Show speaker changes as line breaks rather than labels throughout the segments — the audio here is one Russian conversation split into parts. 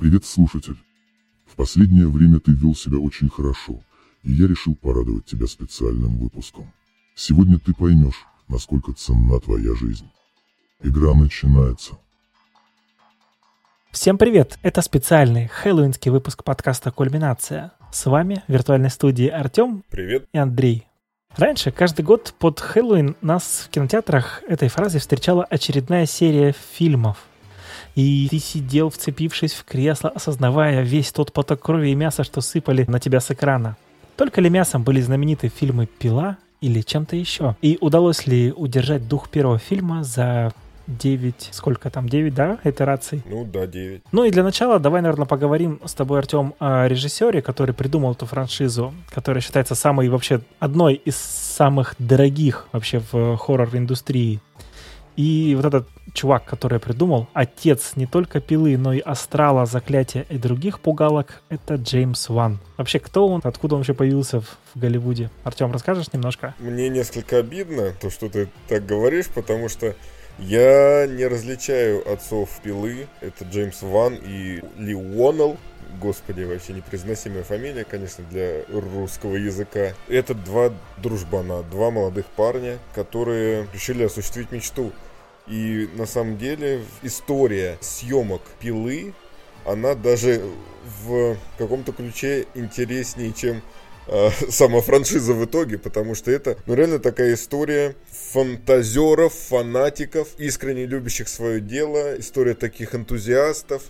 Привет, слушатель. В последнее время ты вел себя очень хорошо, и я решил порадовать тебя специальным выпуском. Сегодня ты поймешь, насколько ценна твоя жизнь. Игра начинается.
Всем привет! Это специальный хэллоуинский выпуск подкаста «Кульминация». С вами в виртуальной студии Артем
Привет.
и Андрей. Раньше, каждый год под Хэллоуин нас в кинотеатрах этой фразой встречала очередная серия фильмов. И ты сидел, вцепившись в кресло, осознавая весь тот поток крови и мяса, что сыпали на тебя с экрана. Только ли мясом были знамениты фильмы «Пила» или чем-то еще? И удалось ли удержать дух первого фильма за 9, сколько там, 9, да, итераций?
Ну да, 9.
Ну и для начала давай, наверное, поговорим с тобой, Артем, о режиссере, который придумал эту франшизу, которая считается самой вообще одной из самых дорогих вообще в хоррор-индустрии. И вот этот чувак, который придумал, отец не только пилы, но и астрала, заклятия и других пугалок, это Джеймс Ван. Вообще, кто он, откуда он вообще появился в, в Голливуде? Артем, расскажешь немножко?
Мне несколько обидно, то, что ты так говоришь, потому что я не различаю отцов пилы. Это Джеймс Ван и Ли Уоннелл. Господи, вообще непроизносимая фамилия, конечно, для русского языка. Это два дружбана, два молодых парня, которые решили осуществить мечту. И на самом деле история съемок пилы, она даже в каком-то ключе интереснее, чем э, сама франшиза в итоге, потому что это, ну, реально такая история фантазеров, фанатиков, искренне любящих свое дело, история таких энтузиастов,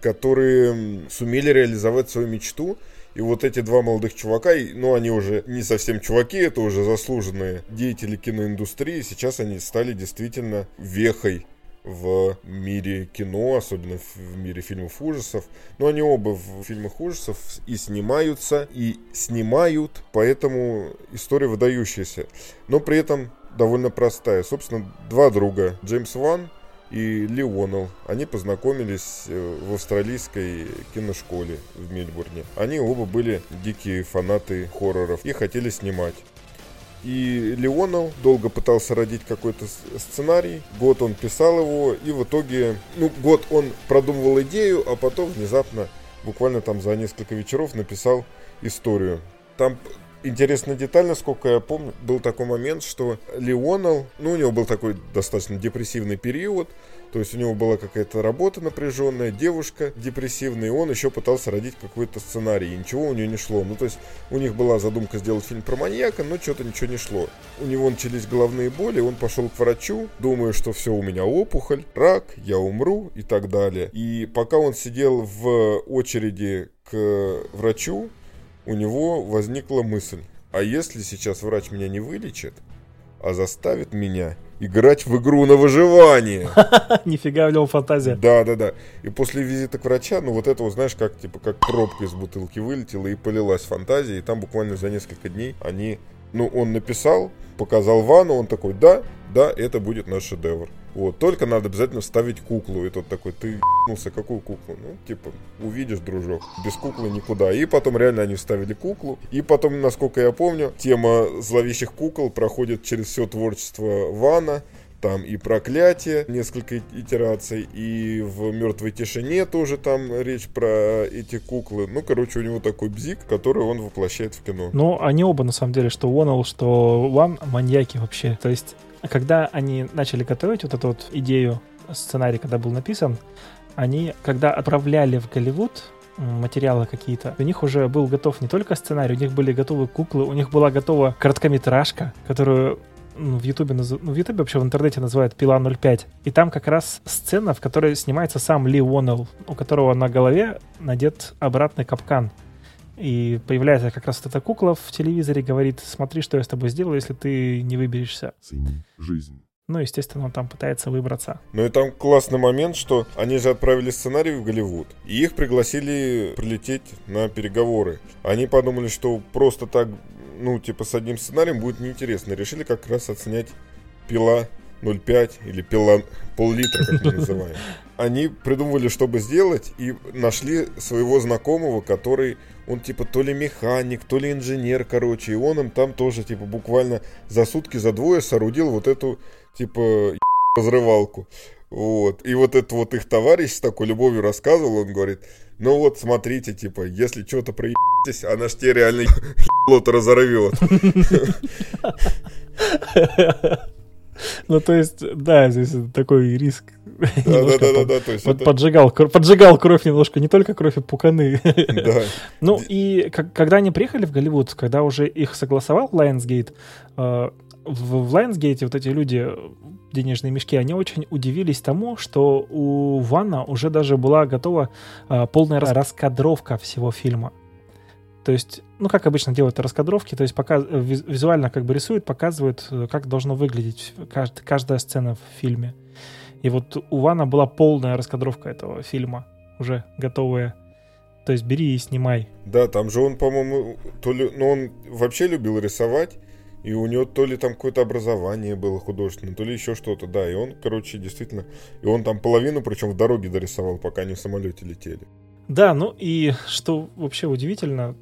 которые сумели реализовать свою мечту. И вот эти два молодых чувака, ну, они уже не совсем чуваки, это уже заслуженные деятели киноиндустрии. Сейчас они стали действительно вехой в мире кино, особенно в мире фильмов ужасов. Но они оба в фильмах ужасов и снимаются, и снимают, поэтому история выдающаяся. Но при этом довольно простая. Собственно, два друга, Джеймс Ван и Уоннелл, они познакомились э, в австралийской киношколе в Мельбурне. Они оба были дикие фанаты хорроров и хотели снимать. И Леонов долго пытался родить какой-то сценарий. Год он писал его, и в итоге, ну, год он продумывал идею, а потом внезапно, буквально там за несколько вечеров, написал историю. Там интересная деталь, насколько я помню, был такой момент, что Леонел, ну, у него был такой достаточно депрессивный период, то есть у него была какая-то работа напряженная, девушка депрессивная, и он еще пытался родить какой-то сценарий, и ничего у него не шло. Ну, то есть у них была задумка сделать фильм про маньяка, но что-то ничего не шло. У него начались головные боли, он пошел к врачу, думая, что все, у меня опухоль, рак, я умру и так далее. И пока он сидел в очереди к врачу, у него возникла мысль, а если сейчас врач меня не вылечит, а заставит меня играть в игру на выживание.
Нифига в нем фантазия.
Да, да, да. И после визита к врачу, ну вот это, вот, знаешь, как типа как пробка из бутылки вылетела и полилась фантазия. И там буквально за несколько дней они, ну, он написал, показал Вану, он такой, да, да, это будет наш шедевр. Вот, только надо обязательно вставить куклу. И тот такой, ты ебнулся, какую куклу? Ну, типа, увидишь, дружок, без куклы никуда. И потом реально они вставили куклу. И потом, насколько я помню, тема зловещих кукол проходит через все творчество Вана. Там и проклятие, несколько итераций, и в мертвой тишине тоже там речь про эти куклы. Ну, короче, у него такой бзик, который он воплощает в кино.
Ну, они оба, на самом деле, что Уоннелл, что Ван, маньяки вообще. То есть когда они начали готовить вот эту вот идею, сценарий, когда был написан, они, когда отправляли в Голливуд материалы какие-то, у них уже был готов не только сценарий, у них были готовы куклы, у них была готова короткометражка, которую в Ютубе, ну, в Ютубе вообще в интернете называют «Пила 05». И там как раз сцена, в которой снимается сам Ли Уоннелл, у которого на голове надет обратный капкан. И появляется как раз вот эта кукла в телевизоре, говорит, смотри, что я с тобой сделаю, если ты не выберешься.
Цени жизнь.
Ну, естественно, он там пытается выбраться.
Ну и там классный момент, что они же отправили сценарий в Голливуд, и их пригласили прилететь на переговоры. Они подумали, что просто так, ну, типа, с одним сценарием будет неинтересно. Решили как раз отснять «Пила 0,5» или «Пила пол-литра», как мы называем. Они придумывали, чтобы сделать, и нашли своего знакомого, который он типа то ли механик, то ли инженер, короче, и он им там тоже типа буквально за сутки, за двое соорудил вот эту типа разрывалку. Вот. И вот этот вот их товарищ с такой любовью рассказывал, он говорит, Ну вот, смотрите, типа, если что-то проебитесь, она ж тебе реально лот разорвет.
Ну, то есть, да, здесь такой риск.
Да, да, да, да, то есть
поджигал, поджигал кровь немножко, не только кровь, а пуканы. Ну, и когда они приехали в Голливуд, когда уже их согласовал Lionsgate, э, в Lionsgate вот эти люди, денежные мешки, они очень удивились тому, что у Ванна уже даже была готова э, полная раскадровка всего фильма. То есть, ну, как обычно делают раскадровки, то есть пока э, визуально как бы рисуют, показывают, э, как должно выглядеть кажд, каждая сцена в фильме. И вот у Вана была полная раскадровка этого фильма, уже готовая. То есть бери и снимай.
Да, там же он, по-моему, то ли, ну, он вообще любил рисовать, и у него то ли там какое-то образование было художественное, то ли еще что-то, да. И он, короче, действительно, и он там половину, причем в дороге дорисовал, пока они в самолете летели.
Да, ну и что вообще удивительно,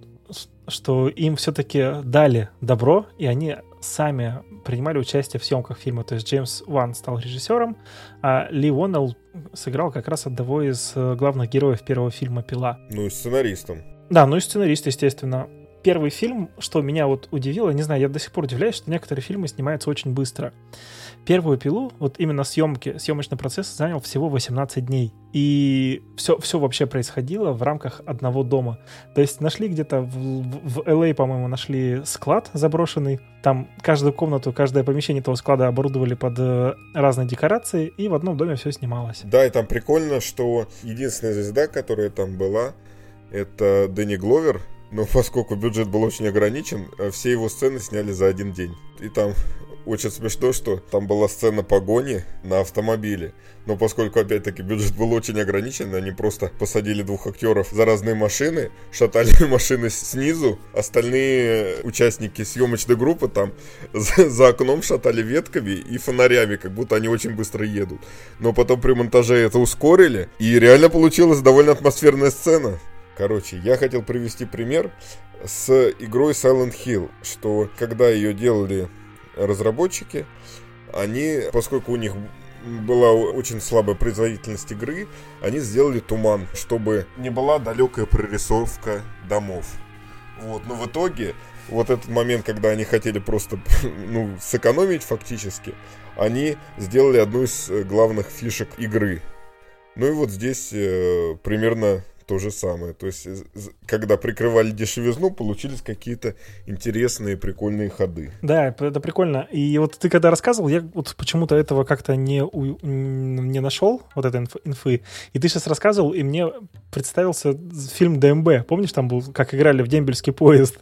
что им все-таки дали добро, и они сами принимали участие в съемках фильма. То есть Джеймс Ван стал режиссером, а Ли Уоннелл сыграл как раз одного из э, главных героев первого фильма «Пила».
Ну и сценаристом.
Да, ну и сценарист, естественно. Первый фильм, что меня вот удивило, не знаю, я до сих пор удивляюсь, что некоторые фильмы снимаются очень быстро. Первую пилу, вот именно съемки, съемочный процесс занял всего 18 дней. И все, все вообще происходило в рамках одного дома. То есть нашли где-то в, в, LA, а, по-моему, нашли склад заброшенный. Там каждую комнату, каждое помещение этого склада оборудовали под э, разные декорации, и в одном доме все снималось.
Да, и там прикольно, что единственная звезда, которая там была, это Дэнни Гловер, но поскольку бюджет был очень ограничен, э, все его сцены сняли за один день. И там очень смешно, что там была сцена погони на автомобиле. Но поскольку, опять-таки, бюджет был очень ограничен, они просто посадили двух актеров за разные машины, шатали машины снизу, остальные участники съемочной группы там за, за окном шатали ветками и фонарями, как будто они очень быстро едут. Но потом при монтаже это ускорили, и реально получилась довольно атмосферная сцена. Короче, я хотел привести пример с игрой Silent Hill, что когда ее делали разработчики, они, поскольку у них была очень слабая производительность игры, они сделали туман, чтобы не была далекая прорисовка домов. Вот, но в итоге вот этот момент, когда они хотели просто ну, сэкономить фактически, они сделали одну из главных фишек игры. Ну и вот здесь э, примерно то же самое. То есть, когда прикрывали дешевизну, получились какие-то интересные, прикольные ходы.
Да, это прикольно. И вот ты когда рассказывал, я вот почему-то этого как-то не, у, не нашел, вот этой инф, инфы. И ты сейчас рассказывал, и мне представился фильм ДМБ. Помнишь, там был, как играли в дембельский поезд?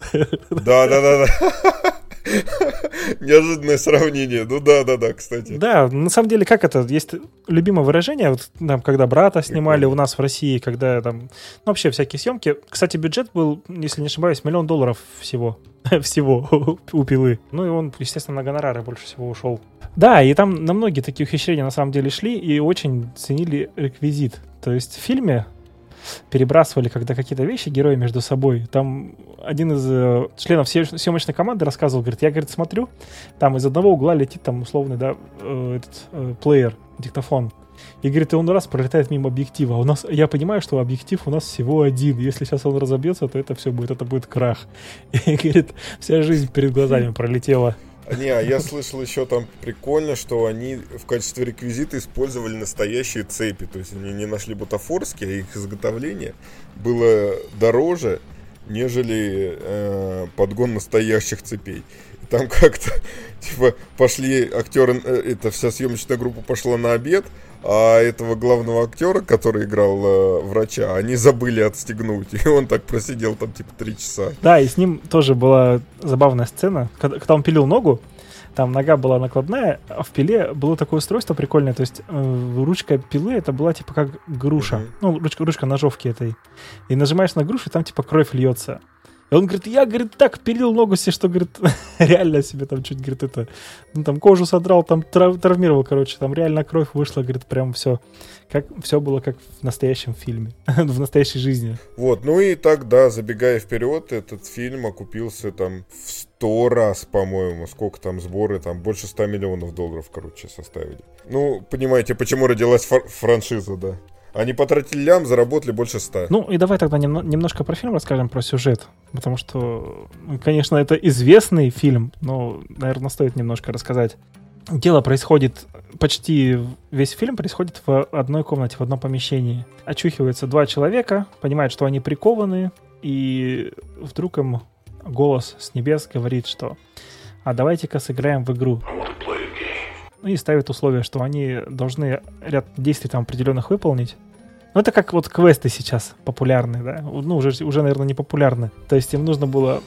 Да, да, да, да. Неожиданное сравнение. Ну да, да, да, кстати.
Да, на самом деле, как это? Есть любимое выражение, вот там, когда брата снимали у нас в России, когда там, ну, вообще всякие съемки. Кстати, бюджет был, если не ошибаюсь, миллион долларов всего. всего у пилы. Ну и он, естественно, на гонорары больше всего ушел. Да, и там на многие такие ухищрения на самом деле шли и очень ценили реквизит. То есть в фильме перебрасывали когда какие-то вещи герои между собой. Там один из э, членов съемочной команды рассказывал, говорит, я, говорит, смотрю, там из одного угла летит там условный, да, э, этот э, плеер, диктофон. И говорит, и он раз пролетает мимо объектива. А у нас, я понимаю, что объектив у нас всего один. Если сейчас он разобьется, то это все будет, это будет крах. И говорит, вся жизнь перед глазами пролетела.
Не, а я слышал еще там прикольно, что они в качестве реквизита использовали настоящие цепи. То есть они не нашли бутафорские, а их изготовление было дороже, нежели э, подгон настоящих цепей. И там как-то, типа, пошли актеры, э, эта вся съемочная группа пошла на обед, а этого главного актера, который играл э, врача, они забыли отстегнуть. И он так просидел там типа три часа.
Да, и с ним тоже была забавная сцена. Когда, когда он пилил ногу, там нога была накладная, а в пиле было такое устройство прикольное, то есть э, ручка пилы это была типа как груша, uh-huh. ну ручка, ручка ножовки этой, и нажимаешь на грушу, и там типа кровь льется. И он говорит, я, говорит, так пилил ногу себе, что, говорит, реально себе там чуть, говорит, это, ну, там кожу содрал, там трав, травмировал, короче, там реально кровь вышла, говорит, прям все, как, все было как в настоящем фильме, в настоящей жизни.
Вот, ну и тогда, забегая вперед, этот фильм окупился там в сто раз, по-моему, сколько там сборы, там больше 100 миллионов долларов, короче, составили. Ну, понимаете, почему родилась франшиза, да. Они потратили лям, заработали больше ста.
Ну и давай тогда немно- немножко про фильм расскажем, про сюжет. Потому что, конечно, это известный фильм, но, наверное, стоит немножко рассказать. Дело происходит, почти весь фильм происходит в одной комнате, в одном помещении. Очухиваются два человека, понимают, что они прикованы, и вдруг им голос с небес говорит, что «А давайте-ка сыграем в игру». И ставит условие, что они должны ряд действий там определенных выполнить. Ну, это как вот квесты сейчас популярны, да? Ну, уже, уже, наверное, не популярны. То есть им нужно было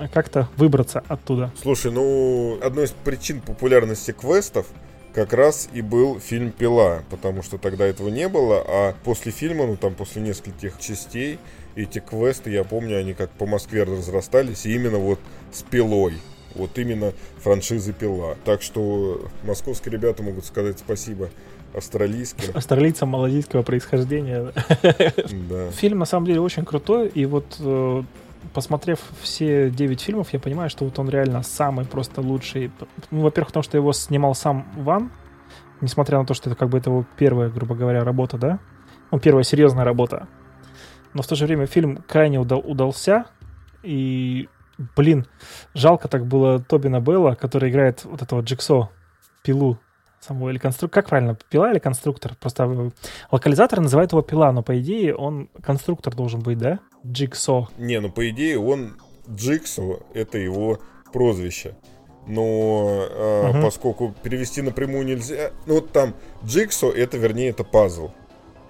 э, как-то выбраться оттуда.
Слушай, ну, одной из причин популярности квестов как раз и был фильм «Пила», потому что тогда этого не было, а после фильма, ну, там, после нескольких частей, эти квесты, я помню, они как по Москве разрастались, и именно вот с «Пилой». Вот именно франшизы «Пила». Так что московские ребята могут сказать спасибо австралийским.
Австралийцам малазийского происхождения.
Да.
Фильм на самом деле очень крутой, и вот э, посмотрев все 9 фильмов, я понимаю, что вот он реально самый просто лучший. Ну, во-первых, потому что его снимал сам Ван, несмотря на то, что это как бы это его первая, грубо говоря, работа, да? Ну, первая серьезная работа. Но в то же время фильм крайне удал- удался, и, блин, жалко так было Тобина Белла, который играет вот этого Джексо, пилу самого или конструктор. Как правильно, пила или конструктор? Просто э, локализатор называет его пила, но по идее он конструктор должен быть, да? Джиксо.
Не, ну по идее он Джиксо, это его прозвище. Но а,
Мгм.
поскольку перевести напрямую нельзя, ну вот там Джиксо, это вернее это пазл.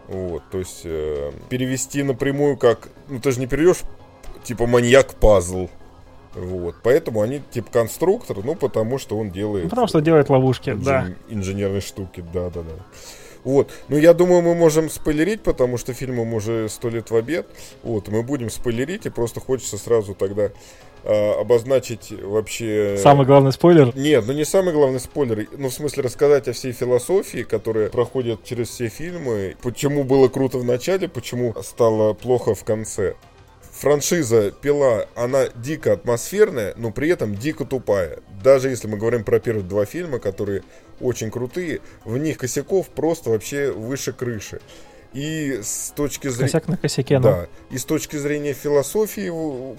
Вот, то есть э, перевести напрямую как, ну ты же не переведешь типа маньяк пазл. Вот, поэтому они типа конструктор, ну потому что он делает
потому что делает ловушки,
инжен-
да.
инженерные штуки, да, да, да. Вот, ну я думаю, мы можем спойлерить, потому что фильмом уже сто лет в обед. Вот, мы будем спойлерить, и просто хочется сразу тогда а, обозначить вообще...
Самый главный спойлер.
Нет, ну не самый главный спойлер, ну в смысле рассказать о всей философии, которая проходит через все фильмы, почему было круто в начале, почему стало плохо в конце. Франшиза «Пила», она дико атмосферная, но при этом дико тупая. Даже если мы говорим про первые два фильма, которые очень крутые, в них косяков просто вообще выше крыши. И с точки зрения...
Косяк на косяке, ну.
Да, и с точки зрения философии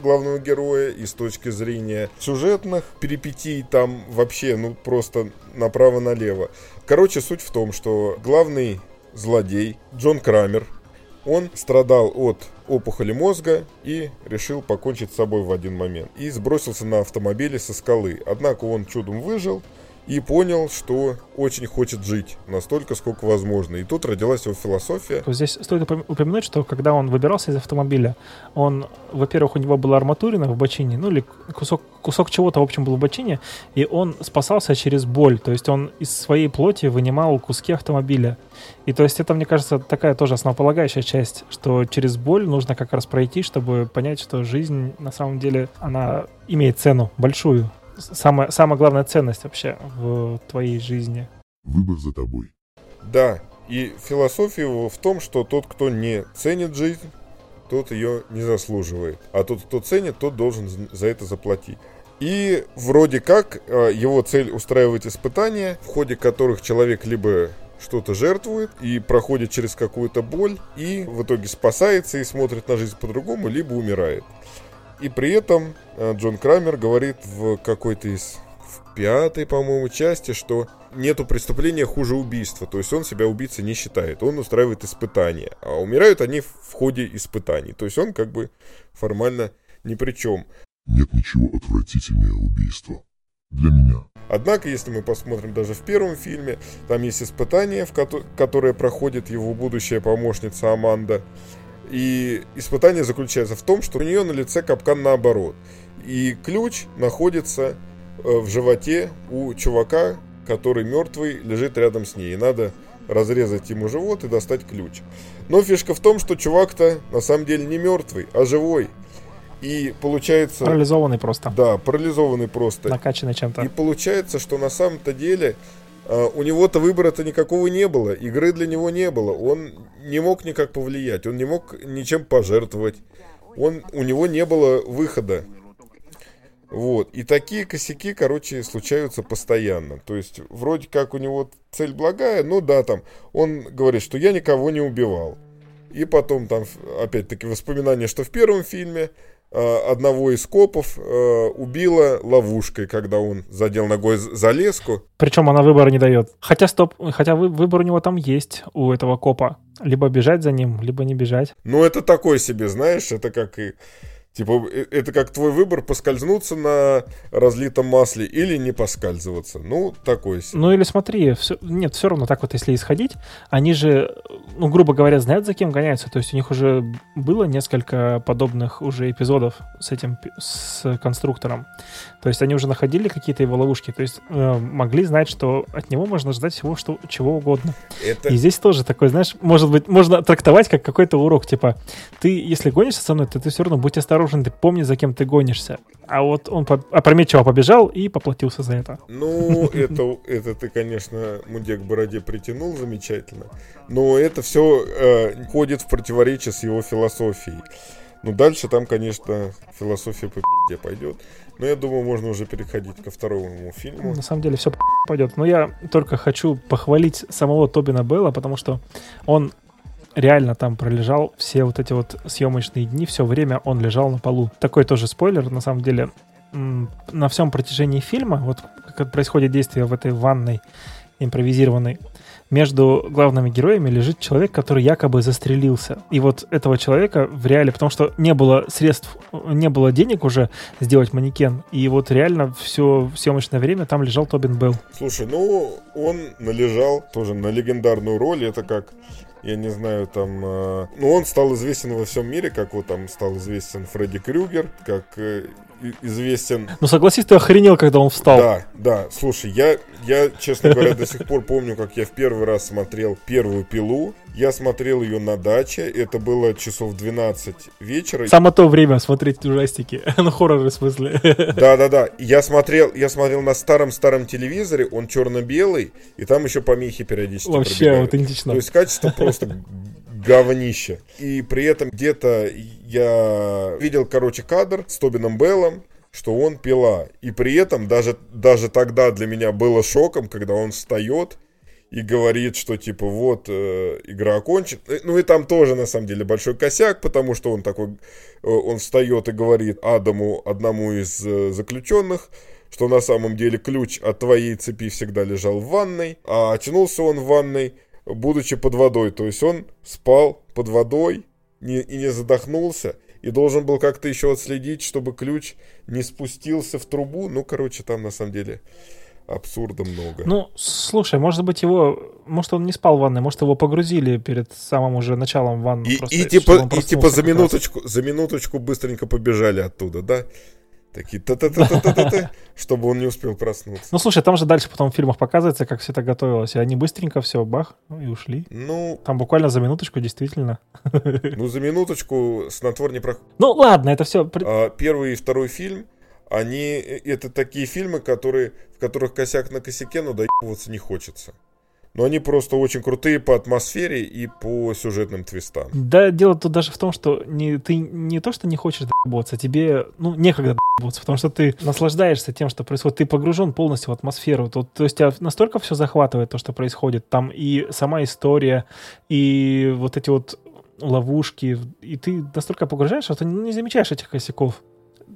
главного героя, и с точки зрения сюжетных перипетий, там вообще, ну, просто направо-налево. Короче, суть в том, что главный злодей Джон Крамер, он страдал от опухоли мозга и решил покончить с собой в один момент. И сбросился на автомобиле со скалы. Однако он чудом выжил и понял, что очень хочет жить настолько, сколько возможно. И тут родилась его философия.
Здесь стоит упом- упомянуть, что когда он выбирался из автомобиля, он, во-первых, у него была арматурина в бочине, ну или кусок, кусок чего-то, в общем, был в бочине, и он спасался через боль, то есть он из своей плоти вынимал куски автомобиля. И то есть это, мне кажется, такая тоже основополагающая часть, что через боль нужно как раз пройти, чтобы понять, что жизнь на самом деле, она имеет цену большую. Самая, самая главная ценность вообще в твоей жизни.
Выбор за тобой.
Да, и философия его в том, что тот, кто не ценит жизнь, тот ее не заслуживает. А тот, кто ценит, тот должен за это заплатить. И вроде как э, его цель устраивать испытания, в ходе которых человек либо что-то жертвует и проходит через какую-то боль, и в итоге спасается и смотрит на жизнь по-другому, либо умирает. И при этом э, Джон Крамер говорит в какой-то из в пятой, по-моему, части, что нету преступления хуже убийства. То есть он себя убийцей не считает. Он устраивает испытания. А умирают они в ходе испытаний. То есть он как бы формально ни при чем.
Нет ничего отвратительнее убийства. Для меня.
Однако, если мы посмотрим даже в первом фильме, там есть испытание, в кото- которое проходит его будущая помощница Аманда. И испытание заключается в том, что у нее на лице капкан наоборот. И ключ находится э, в животе у чувака, который мертвый, лежит рядом с ней. И надо разрезать ему живот и достать ключ. Но фишка в том, что чувак-то на самом деле не мертвый, а живой. И получается...
Парализованный просто,
Да, парализованный просто.
накачанный чем-то.
И получается, что на самом-то деле у него-то выбора-то никакого не было, игры для него не было, он не мог никак повлиять, он не мог ничем пожертвовать, он, у него не было выхода. Вот. И такие косяки, короче, случаются постоянно. То есть, вроде как у него цель благая, ну да, там, он говорит, что я никого не убивал. И потом там, опять-таки, воспоминания, что в первом фильме э, одного из копов э, убила ловушкой, когда он задел ногой за леску.
Причем она выбора не дает. Хотя, стоп, хотя выбор у него там есть, у этого копа. Либо бежать за ним, либо не бежать.
Ну, это такой себе, знаешь, это как и Типа, э, это как твой выбор, поскользнуться на разлитом масле или не поскальзываться. Ну, такой себе.
Ну, или смотри, все, нет, все равно так вот, если исходить, они же, ну, грубо говоря, знают, за кем гоняются. То есть у них уже было несколько подобных уже эпизодов с этим, с конструктором. То есть они уже находили какие-то его ловушки. То есть э, могли знать, что от него можно ждать всего, что, чего угодно. Это... И здесь тоже такой, знаешь, может быть, можно трактовать как какой-то урок. Типа, ты, если гонишься со мной, то ты все равно будь осторожен осторожен, ты помни, за кем ты гонишься. А вот он опрометчиво побежал и поплатился за это.
Ну, это, это ты, конечно, Мудек Бороде притянул замечательно. Но это все э, ходит в противоречие с его философией. Ну, дальше там, конечно, философия по где пойдет. Но я думаю, можно уже переходить ко второму фильму.
На самом деле все пойдет. Но я только хочу похвалить самого Тобина Белла, потому что он реально там пролежал все вот эти вот съемочные дни, все время он лежал на полу. Такой тоже спойлер, на самом деле, на всем протяжении фильма, вот как происходит действие в этой ванной импровизированной, между главными героями лежит человек, который якобы застрелился. И вот этого человека в реале, потому что не было средств, не было денег уже сделать манекен, и вот реально все съемочное время там лежал Тобин Белл.
Слушай, ну он належал тоже на легендарную роль, это как я не знаю, там... Э, ну, он стал известен во всем мире, как вот там стал известен Фредди Крюгер, как э, известен...
Ну, согласись, ты охренел, когда он встал.
Да, да. Слушай, я, я, честно говоря, до сих пор помню, как я в первый раз смотрел первую пилу. Я смотрел ее на даче. Это было часов 12 вечера.
Самое то время смотреть ужастики. ну, хорроры в смысле.
Да-да-да. Я смотрел, я смотрел на старом-старом телевизоре. Он черно-белый. И там еще помехи периодически
Вообще пробегают. аутентично.
То есть качество просто говнище. И при этом где-то я видел, короче, кадр с Тобином Беллом, что он пила. И при этом даже, даже тогда для меня было шоком, когда он встает и говорит, что типа вот э, игра окончена. Э, ну и там тоже на самом деле большой косяк, потому что он такой, э, он встает и говорит Адаму, одному из э, заключенных, что на самом деле ключ от твоей цепи всегда лежал в ванной, а очнулся он в ванной будучи под водой. То есть он спал под водой не, и не задохнулся. И должен был как-то еще отследить, чтобы ключ не спустился в трубу. Ну, короче, там на самом деле абсурда много.
Ну, слушай, может быть его, может он не спал в ванной, может его погрузили перед самым уже началом ванны.
И, просто, и типа, и типа за минуточку, за минуточку быстренько побежали оттуда, да? Такие та-та-та-та-та-та, чтобы он не успел проснуться.
Ну, слушай, там же дальше потом в фильмах показывается, как все это готовилось. И они быстренько все, бах, и ушли.
Ну...
Там буквально за минуточку, действительно.
Ну, за минуточку снотвор не проходит.
Ну, ладно, это все...
А, первый и второй фильм, они... Это такие фильмы, которые, в которых косяк на косяке, но доебываться не хочется но они просто очень крутые по атмосфере и по сюжетным твистам.
Да, дело тут даже в том, что не, ты не то, что не хочешь доебаться, тебе, ну, некогда доебаться, потому что ты наслаждаешься тем, что происходит, ты погружен полностью в атмосферу, то, то есть тебя настолько все захватывает, то, что происходит, там и сама история, и вот эти вот ловушки, и ты настолько погружаешься, что ты не замечаешь этих косяков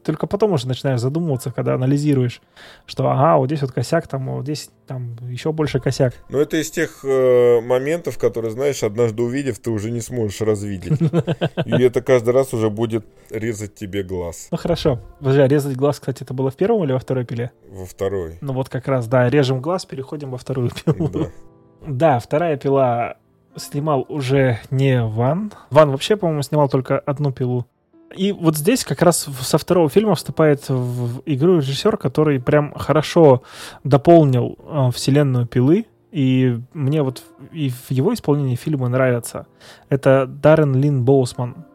только потом уже начинаешь задумываться, когда анализируешь, что ага, вот здесь вот косяк, там вот здесь там еще больше косяк.
Ну, это из тех э, моментов, которые, знаешь, однажды увидев, ты уже не сможешь развидеть. И это каждый раз уже будет резать тебе глаз.
Ну, хорошо. Подожди, а резать глаз, кстати, это было в первом или во второй пиле?
Во второй.
Ну, вот как раз, да, режем глаз, переходим во вторую пилу. Да, да вторая пила снимал уже не Ван. Ван вообще, по-моему, снимал только одну пилу. И вот здесь как раз со второго фильма вступает в игру режиссер, который прям хорошо дополнил э, вселенную пилы. И мне вот и в его исполнении фильмы нравятся. Это Даррен Лин Боусман.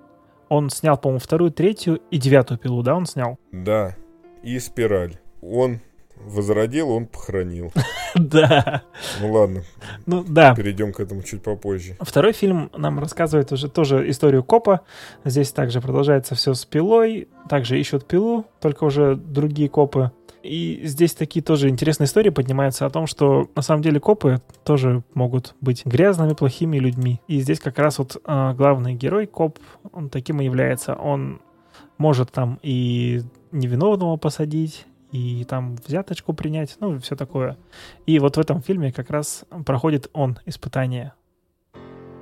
Он снял, по-моему, вторую, третью и девятую пилу, да, он снял?
Да. И спираль. Он возродил, он похоронил.
Да.
Ну ладно,
Ну да.
перейдем к этому чуть попозже.
Второй фильм нам рассказывает уже тоже историю копа. Здесь также продолжается все с пилой. Также ищут пилу, только уже другие копы. И здесь такие тоже интересные истории поднимаются о том, что на самом деле копы тоже могут быть грязными, плохими людьми. И здесь как раз вот а, главный герой, коп, он таким и является. Он может там и невиновного посадить, и там взяточку принять, ну и все такое. И вот в этом фильме как раз проходит он испытание.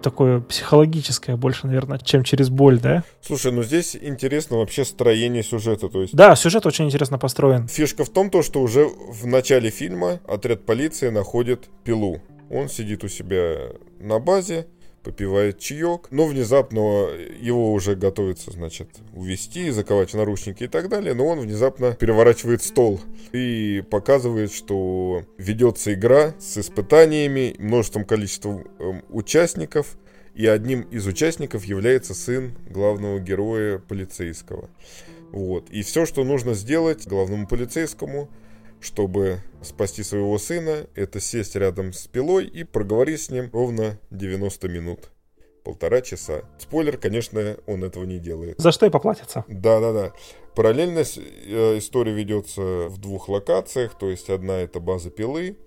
Такое психологическое больше, наверное, чем через боль, да?
Слушай, ну здесь интересно вообще строение сюжета. То есть
Да, сюжет очень интересно построен.
фишка в том, то, что уже в начале фильма отряд полиции находит пилу. Он сидит у себя на базе, попивает чаек, но внезапно его уже готовится, значит, увести, заковать в наручники и так далее, но он внезапно переворачивает стол и показывает, что ведется игра с испытаниями, множеством количеством эм, участников, и одним из участников является сын главного героя полицейского. Вот. И все, что нужно сделать главному полицейскому, чтобы спасти своего сына, это сесть рядом с пилой и проговорить с ним ровно 90 минут. Полтора часа. Спойлер, конечно, он этого не делает.
За что и поплатится.
Да-да-да. Параллельно э, история ведется в двух локациях, то есть одна это база пилы,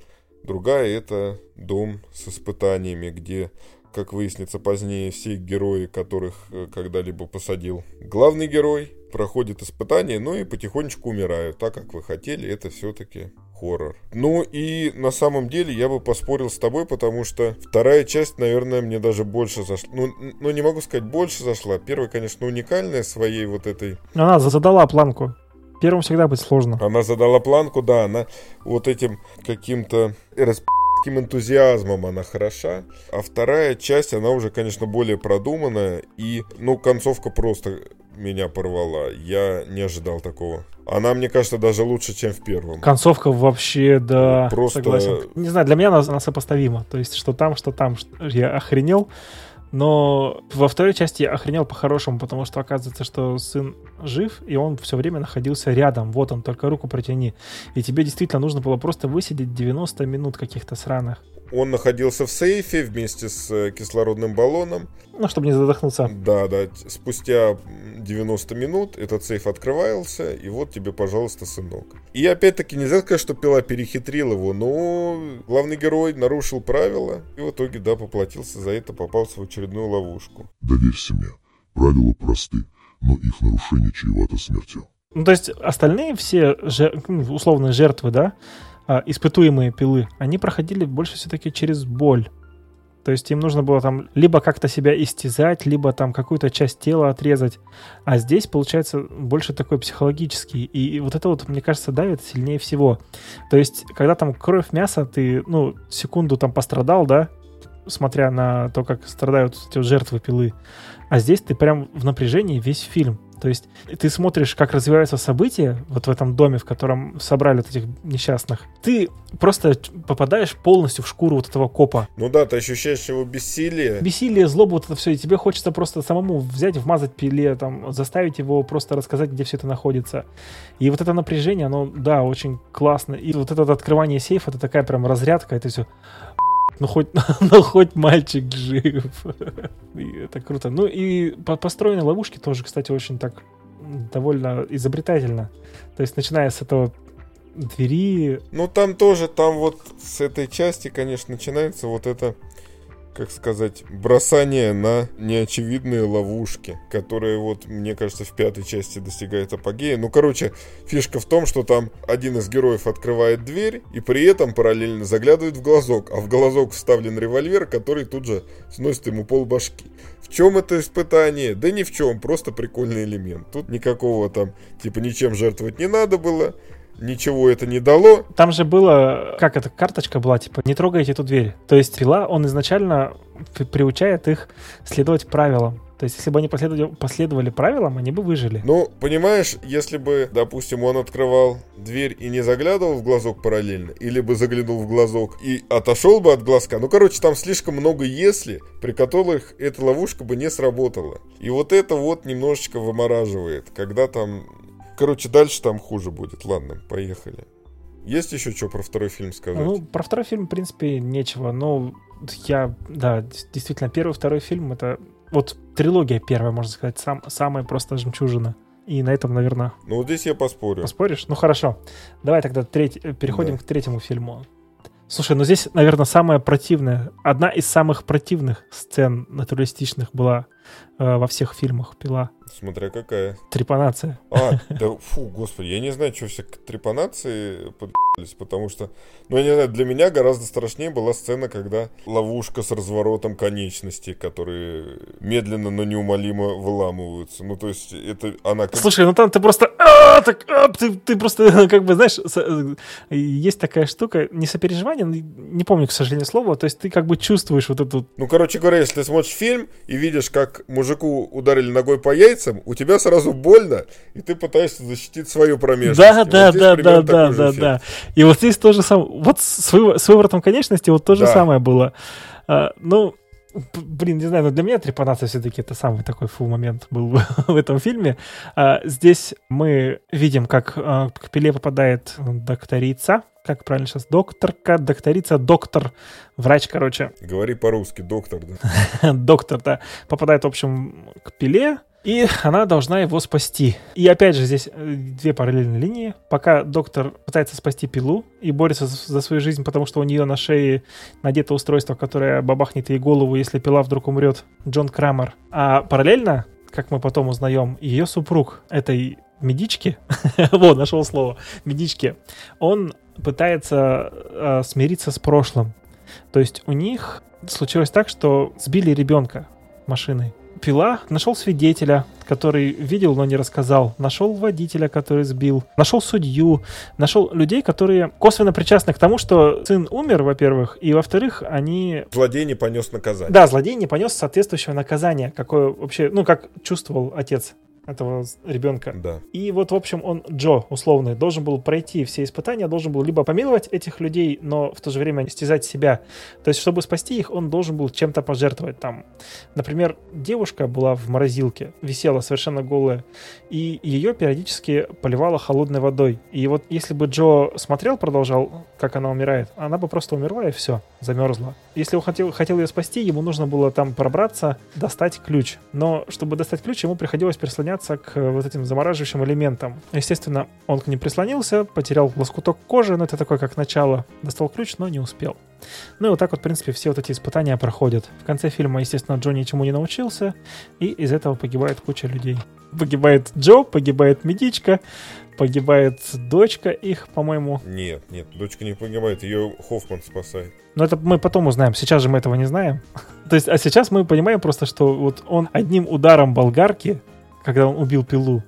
другая это дом с испытаниями, где, как выяснится позднее, все герои, которых э, когда-либо посадил главный герой, проходят испытания, ну и потихонечку умирают, так как вы хотели, это все-таки хоррор. Ну и на самом деле я бы поспорил с тобой, потому что вторая часть, наверное, мне даже больше зашла. Ну, ну не могу сказать больше зашла. Первая, конечно, уникальная своей вот этой
она за- задала планку. Первым всегда быть сложно.
она задала планку, да, она вот этим каким-то распи***ским энтузиазмом она хороша. А вторая часть, она уже, конечно, более продуманная. И, ну, концовка просто меня порвала. Я не ожидал такого. Она, мне кажется, даже лучше, чем в первом.
Концовка вообще, да,
Просто-
согласен. Не знаю, для меня она, она сопоставима. То есть, что там, что там, что- я охренел. Но во второй части я охренел по-хорошему, потому что оказывается, что сын жив, и он все время находился рядом. Вот он, только руку протяни. И тебе действительно нужно было просто высидеть 90 минут каких-то сраных.
Он находился в сейфе вместе с э, кислородным баллоном.
Ну, чтобы не задохнуться.
Да, да. Спустя м, 90 минут этот сейф открывался, и вот тебе, пожалуйста, сынок. И опять-таки нельзя сказать, что пила перехитрил его, но главный герой нарушил правила, и в итоге, да, поплатился за это, попался в очередную ловушку.
Доверься мне. Правила просты, но их нарушение чревато смертью.
Ну, то есть остальные все жер- ну, условные жертвы, да, а, испытуемые пилы, они проходили больше все-таки через боль. То есть им нужно было там либо как-то себя истязать, либо там какую-то часть тела отрезать. А здесь, получается, больше такой психологический. И, вот это вот, мне кажется, давит сильнее всего. То есть, когда там кровь мяса, ты, ну, секунду там пострадал, да, смотря на то, как страдают эти вот жертвы пилы. А здесь ты прям в напряжении весь фильм. То есть ты смотришь, как развиваются события вот в этом доме, в котором собрали вот этих несчастных. Ты просто попадаешь полностью в шкуру вот этого копа.
Ну да, ты ощущаешь его бессилие.
Бессилие, злоба, вот это все, и тебе хочется просто самому взять, вмазать пиле, там, заставить его просто рассказать, где все это находится. И вот это напряжение, оно, да, очень классно. И вот это открывание сейфа, это такая прям разрядка, это все ну хоть, ну хоть мальчик жив. И это круто. Ну и по- построены ловушки тоже, кстати, очень так довольно изобретательно. То есть, начиная с этого двери,
Ну там тоже, там вот с этой части, конечно, начинается вот это, как сказать, бросание на неочевидные ловушки, которые вот, мне кажется, в пятой части достигает апогея. Ну, короче, фишка в том, что там один из героев открывает дверь и при этом параллельно заглядывает в глазок, а в глазок вставлен револьвер, который тут же сносит ему полбашки. В чем это испытание? Да ни в чем, просто прикольный элемент. Тут никакого там, типа, ничем жертвовать не надо было, ничего это не дало,
Там же было, как эта карточка была, типа, не трогайте эту дверь. То есть пила, он изначально при- приучает их следовать правилам. То есть, если бы они последовали, последовали правилам, они бы выжили.
Ну, понимаешь, если бы, допустим, он открывал дверь и не заглядывал в глазок параллельно, или бы заглянул в глазок и отошел бы от глазка, ну, короче, там слишком много «если», при которых эта ловушка бы не сработала. И вот это вот немножечко вымораживает, когда там... Короче, дальше там хуже будет. Ладно, поехали. Есть еще что про второй фильм сказать?
Ну, про второй фильм, в принципе, нечего. Но я, да, действительно, первый, второй фильм это вот трилогия первая, можно сказать, сам, самая просто жемчужина. И на этом, наверное...
Ну, вот здесь я поспорю.
Поспоришь? Ну, хорошо. Давай тогда треть... переходим да. к третьему фильму. Слушай, ну здесь, наверное, самая противная, одна из самых противных сцен натуралистичных была э, во всех фильмах «Пила».
Смотря какая.
Трепанация.
А, да фу, господи, я не знаю, что все к трепанации подпи***лись, потому что, ну, я не знаю, для меня гораздо страшнее была сцена, когда ловушка с разворотом конечностей, которые медленно, но неумолимо выламываются. Ну, то есть, это она... Как...
Слушай, ну там ты просто... А, так, а, ты, ты просто, как бы, знаешь, э, есть такая штука, не сопереживание, не помню, к сожалению, слова, то есть ты как бы чувствуешь вот эту...
Ну, короче говоря, если ты смотришь фильм и видишь, как мужику ударили ногой по яйцам, у тебя сразу больно, и ты пытаешься защитить свою промежность.
Да, да, вот да, да, да, да, да. И вот здесь тоже самое, вот с, вы, с выворотом конечности вот то же да. самое было. А, ну, блин, не знаю, но для меня трепанация все-таки это самый такой фу момент был в этом фильме. А, здесь мы видим, как а, к Пеле попадает докторица, как правильно сейчас, докторка, докторица, доктор, врач, короче.
Говори по-русски, доктор, да.
доктор, да. Попадает, в общем, к Пеле, и она должна его спасти. И опять же, здесь э, две параллельные линии. Пока доктор пытается спасти пилу и борется за свою жизнь, потому что у нее на шее надето устройство, которое бабахнет ей голову, если пила вдруг умрет, Джон Крамер. А параллельно, как мы потом узнаем, ее супруг этой медички, вот, нашел слово, медички, он пытается э, смириться с прошлым. То есть у них случилось так, что сбили ребенка машиной пила, нашел свидетеля, который видел, но не рассказал, нашел водителя, который сбил, нашел судью, нашел людей, которые косвенно причастны к тому, что сын умер, во-первых, и во-вторых, они...
Злодей не понес наказание.
Да, злодей не понес соответствующего наказания, какое вообще, ну, как чувствовал отец этого ребенка.
Да.
И вот, в общем, он, Джо, условный, должен был пройти все испытания, должен был либо помиловать этих людей, но в то же время стязать себя. То есть, чтобы спасти их, он должен был чем-то пожертвовать там. Например, девушка была в морозилке, висела совершенно голая, и ее периодически поливала холодной водой. И вот если бы Джо смотрел, продолжал, как она умирает, она бы просто умерла и все, замерзла. Если он хотел, хотел ее спасти, ему нужно было там пробраться, достать ключ. Но чтобы достать ключ, ему приходилось прислоняться к э, вот этим замораживающим элементам. Естественно, он к ним прислонился, потерял лоскуток кожи, но это такое как начало. Достал ключ, но не успел. Ну и вот так вот, в принципе, все вот эти испытания проходят. В конце фильма, естественно, Джо ничему не научился, и из этого погибает куча людей. Погибает Джо, погибает медичка, погибает дочка их, по-моему.
Нет, нет, дочка не погибает, ее Хоффман спасает.
Но это мы потом узнаем, сейчас же мы этого не знаем. То есть, а сейчас мы понимаем просто, что вот он одним ударом болгарки когда он убил пилу,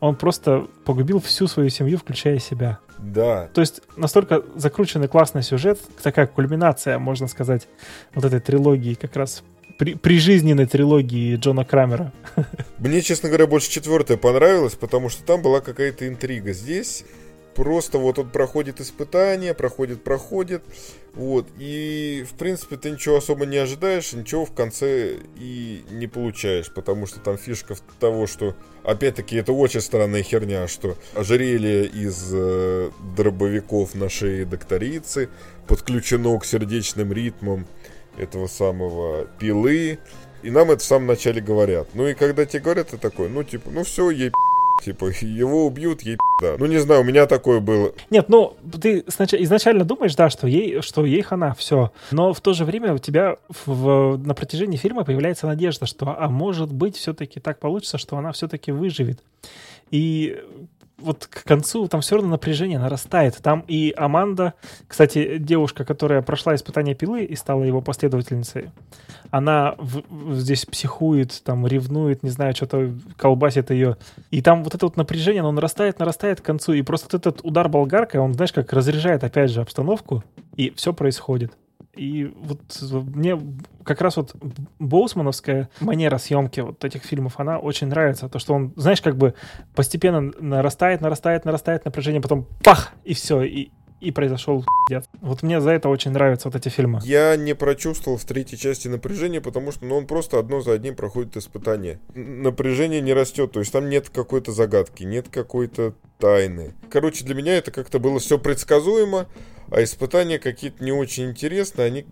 он просто погубил всю свою семью, включая себя.
Да.
То есть настолько закрученный классный сюжет, такая кульминация, можно сказать, вот этой трилогии, как раз при, прижизненной трилогии Джона Крамера.
Мне, честно говоря, больше четвертая понравилась, потому что там была какая-то интрига. Здесь просто вот он проходит испытания, проходит, проходит, вот, и, в принципе, ты ничего особо не ожидаешь, ничего в конце и не получаешь, потому что там фишка того, что, опять-таки, это очень странная херня, что ожерелье из э, дробовиков на шее докторицы подключено к сердечным ритмам этого самого пилы, и нам это в самом начале говорят. Ну и когда тебе говорят, ты такой, ну типа, ну все, ей Типа, его убьют, ей да. Ну, не знаю, у меня такое было.
Нет, ну, ты изначально думаешь, да, что ей, что ей хана, все. Но в то же время у тебя в... на протяжении фильма появляется надежда, что, а может быть, все-таки так получится, что она все-таки выживет. И вот к концу там все равно напряжение нарастает. Там и Аманда, кстати, девушка, которая прошла испытание пилы и стала его последовательницей, она в, в, здесь психует, там ревнует, не знаю, что-то колбасит ее. И там вот это вот напряжение, оно нарастает, нарастает к концу. И просто вот этот удар болгаркой, он, знаешь, как разряжает опять же обстановку, и все происходит. И вот мне как раз вот Боусмановская манера съемки вот этих фильмов, она очень нравится. То, что он, знаешь, как бы постепенно нарастает, нарастает, нарастает напряжение, потом пах, и все. И, и произошел пиздец. Вот мне за это очень нравятся вот эти фильмы.
Я не прочувствовал в третьей части напряжения, потому что ну, он просто одно за одним проходит испытание. Напряжение не растет, то есть там нет какой-то загадки, нет какой-то тайны. Короче, для меня это как-то было все предсказуемо, а испытания какие-то не очень интересные. Они...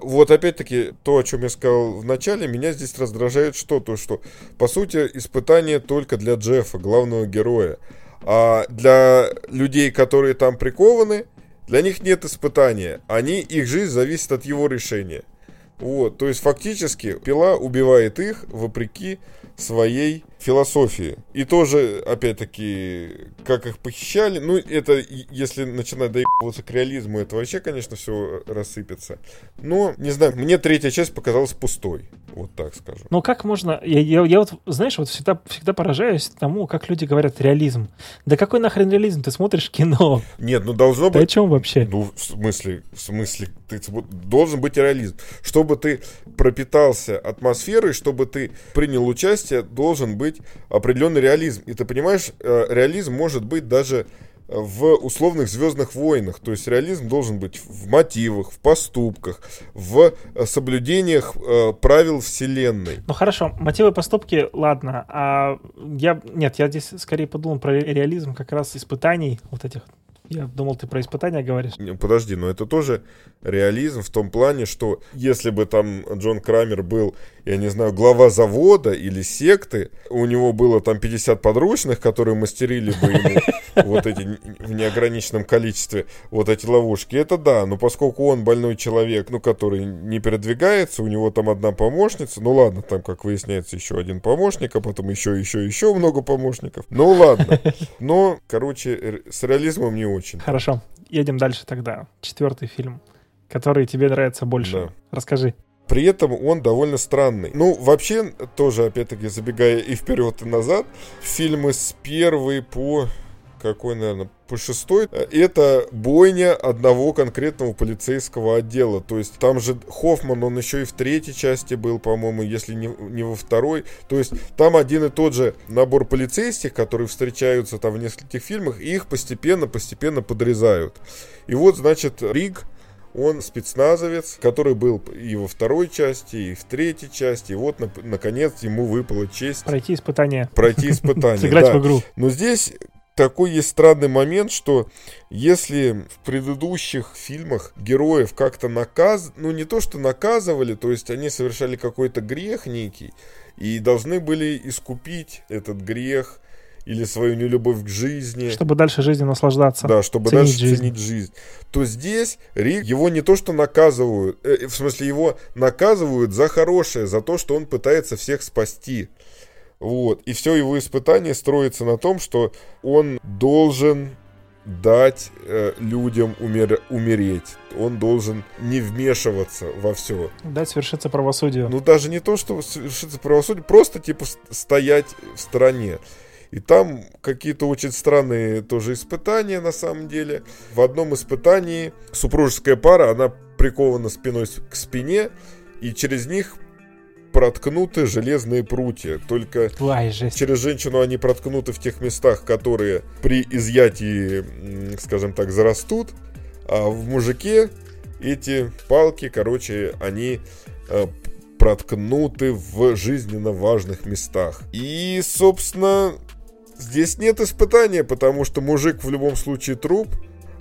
Вот опять-таки, то, о чем я сказал в начале, меня здесь раздражает что? То, что, по сути, испытания только для Джеффа, главного героя. А для людей, которые там прикованы, для них нет испытания. Они, их жизнь зависит от его решения. Вот, то есть фактически пила убивает их вопреки своей философии. И тоже, опять-таки, как их похищали, ну, это, если начинать доебываться к реализму, это вообще, конечно, все рассыпется. Но, не знаю, мне третья часть показалась пустой. Вот так скажу.
Ну, как можно... Я, я, я вот, знаешь, вот всегда, всегда поражаюсь тому, как люди говорят реализм. Да какой нахрен реализм? Ты смотришь кино.
Нет, ну должно
быть... Ты о чем вообще?
Ну, в смысле, в смысле, ты, должен быть реализм. Чтобы ты пропитался атмосферой, чтобы ты принял участие, должен быть определенный реализм. И ты понимаешь, э, реализм может быть даже в условных звездных войнах. То есть реализм должен быть в мотивах, в поступках, в э, соблюдениях э, правил вселенной.
Ну хорошо, мотивы поступки, ладно. А я нет, я здесь скорее подумал про реализм как раз испытаний вот этих я думал, ты про испытания говоришь.
Подожди, но это тоже реализм в том плане, что если бы там Джон Крамер был, я не знаю, глава завода или секты, у него было там 50 подручных, которые мастерили бы ему вот эти в неограниченном количестве вот эти ловушки, это да, но поскольку он больной человек, ну, который не передвигается, у него там одна помощница, ну ладно, там, как выясняется, еще один помощник, а потом еще, еще, еще много помощников, ну ладно. Но, короче, с реализмом не очень.
Хорошо, едем дальше тогда. Четвертый фильм, который тебе нравится больше. Да. Расскажи.
При этом он довольно странный. Ну, вообще, тоже, опять-таки, забегая и вперед, и назад, фильмы с первой по какой, наверное, по шестой, это бойня одного конкретного полицейского отдела. То есть там же Хоффман, он еще и в третьей части был, по-моему, если не, не во второй. То есть там один и тот же набор полицейских, которые встречаются там в нескольких фильмах, и их постепенно-постепенно подрезают. И вот, значит, Риг, он спецназовец, который был и во второй части, и в третьей части. И вот, наконец, ему выпала честь...
Пройти испытание.
Пройти испытание,
Сыграть в игру.
Но здесь такой есть странный момент, что если в предыдущих фильмах героев как-то наказ... Ну, не то, что наказывали, то есть они совершали какой-то грех некий, и должны были искупить этот грех или свою нелюбовь к жизни.
Чтобы дальше жизнью наслаждаться.
Да, чтобы ценить дальше жизнь. ценить жизнь. То здесь Рик, его не то что наказывают, э, в смысле его наказывают за хорошее, за то, что он пытается всех спасти. Вот. И все его испытание строится на том, что он должен дать э, людям умер, умереть. Он должен не вмешиваться во все.
Дать свершиться правосудию.
Ну, даже не то, что свершиться правосудие, просто, типа, стоять в стороне. И там какие-то очень странные тоже испытания, на самом деле. В одном испытании супружеская пара, она прикована спиной к спине, и через них проткнуты железные прутья. Только
Ой,
через женщину они проткнуты в тех местах, которые при изъятии, скажем так, зарастут. А в мужике эти палки, короче, они э, проткнуты в жизненно важных местах. И, собственно, здесь нет испытания, потому что мужик в любом случае труп,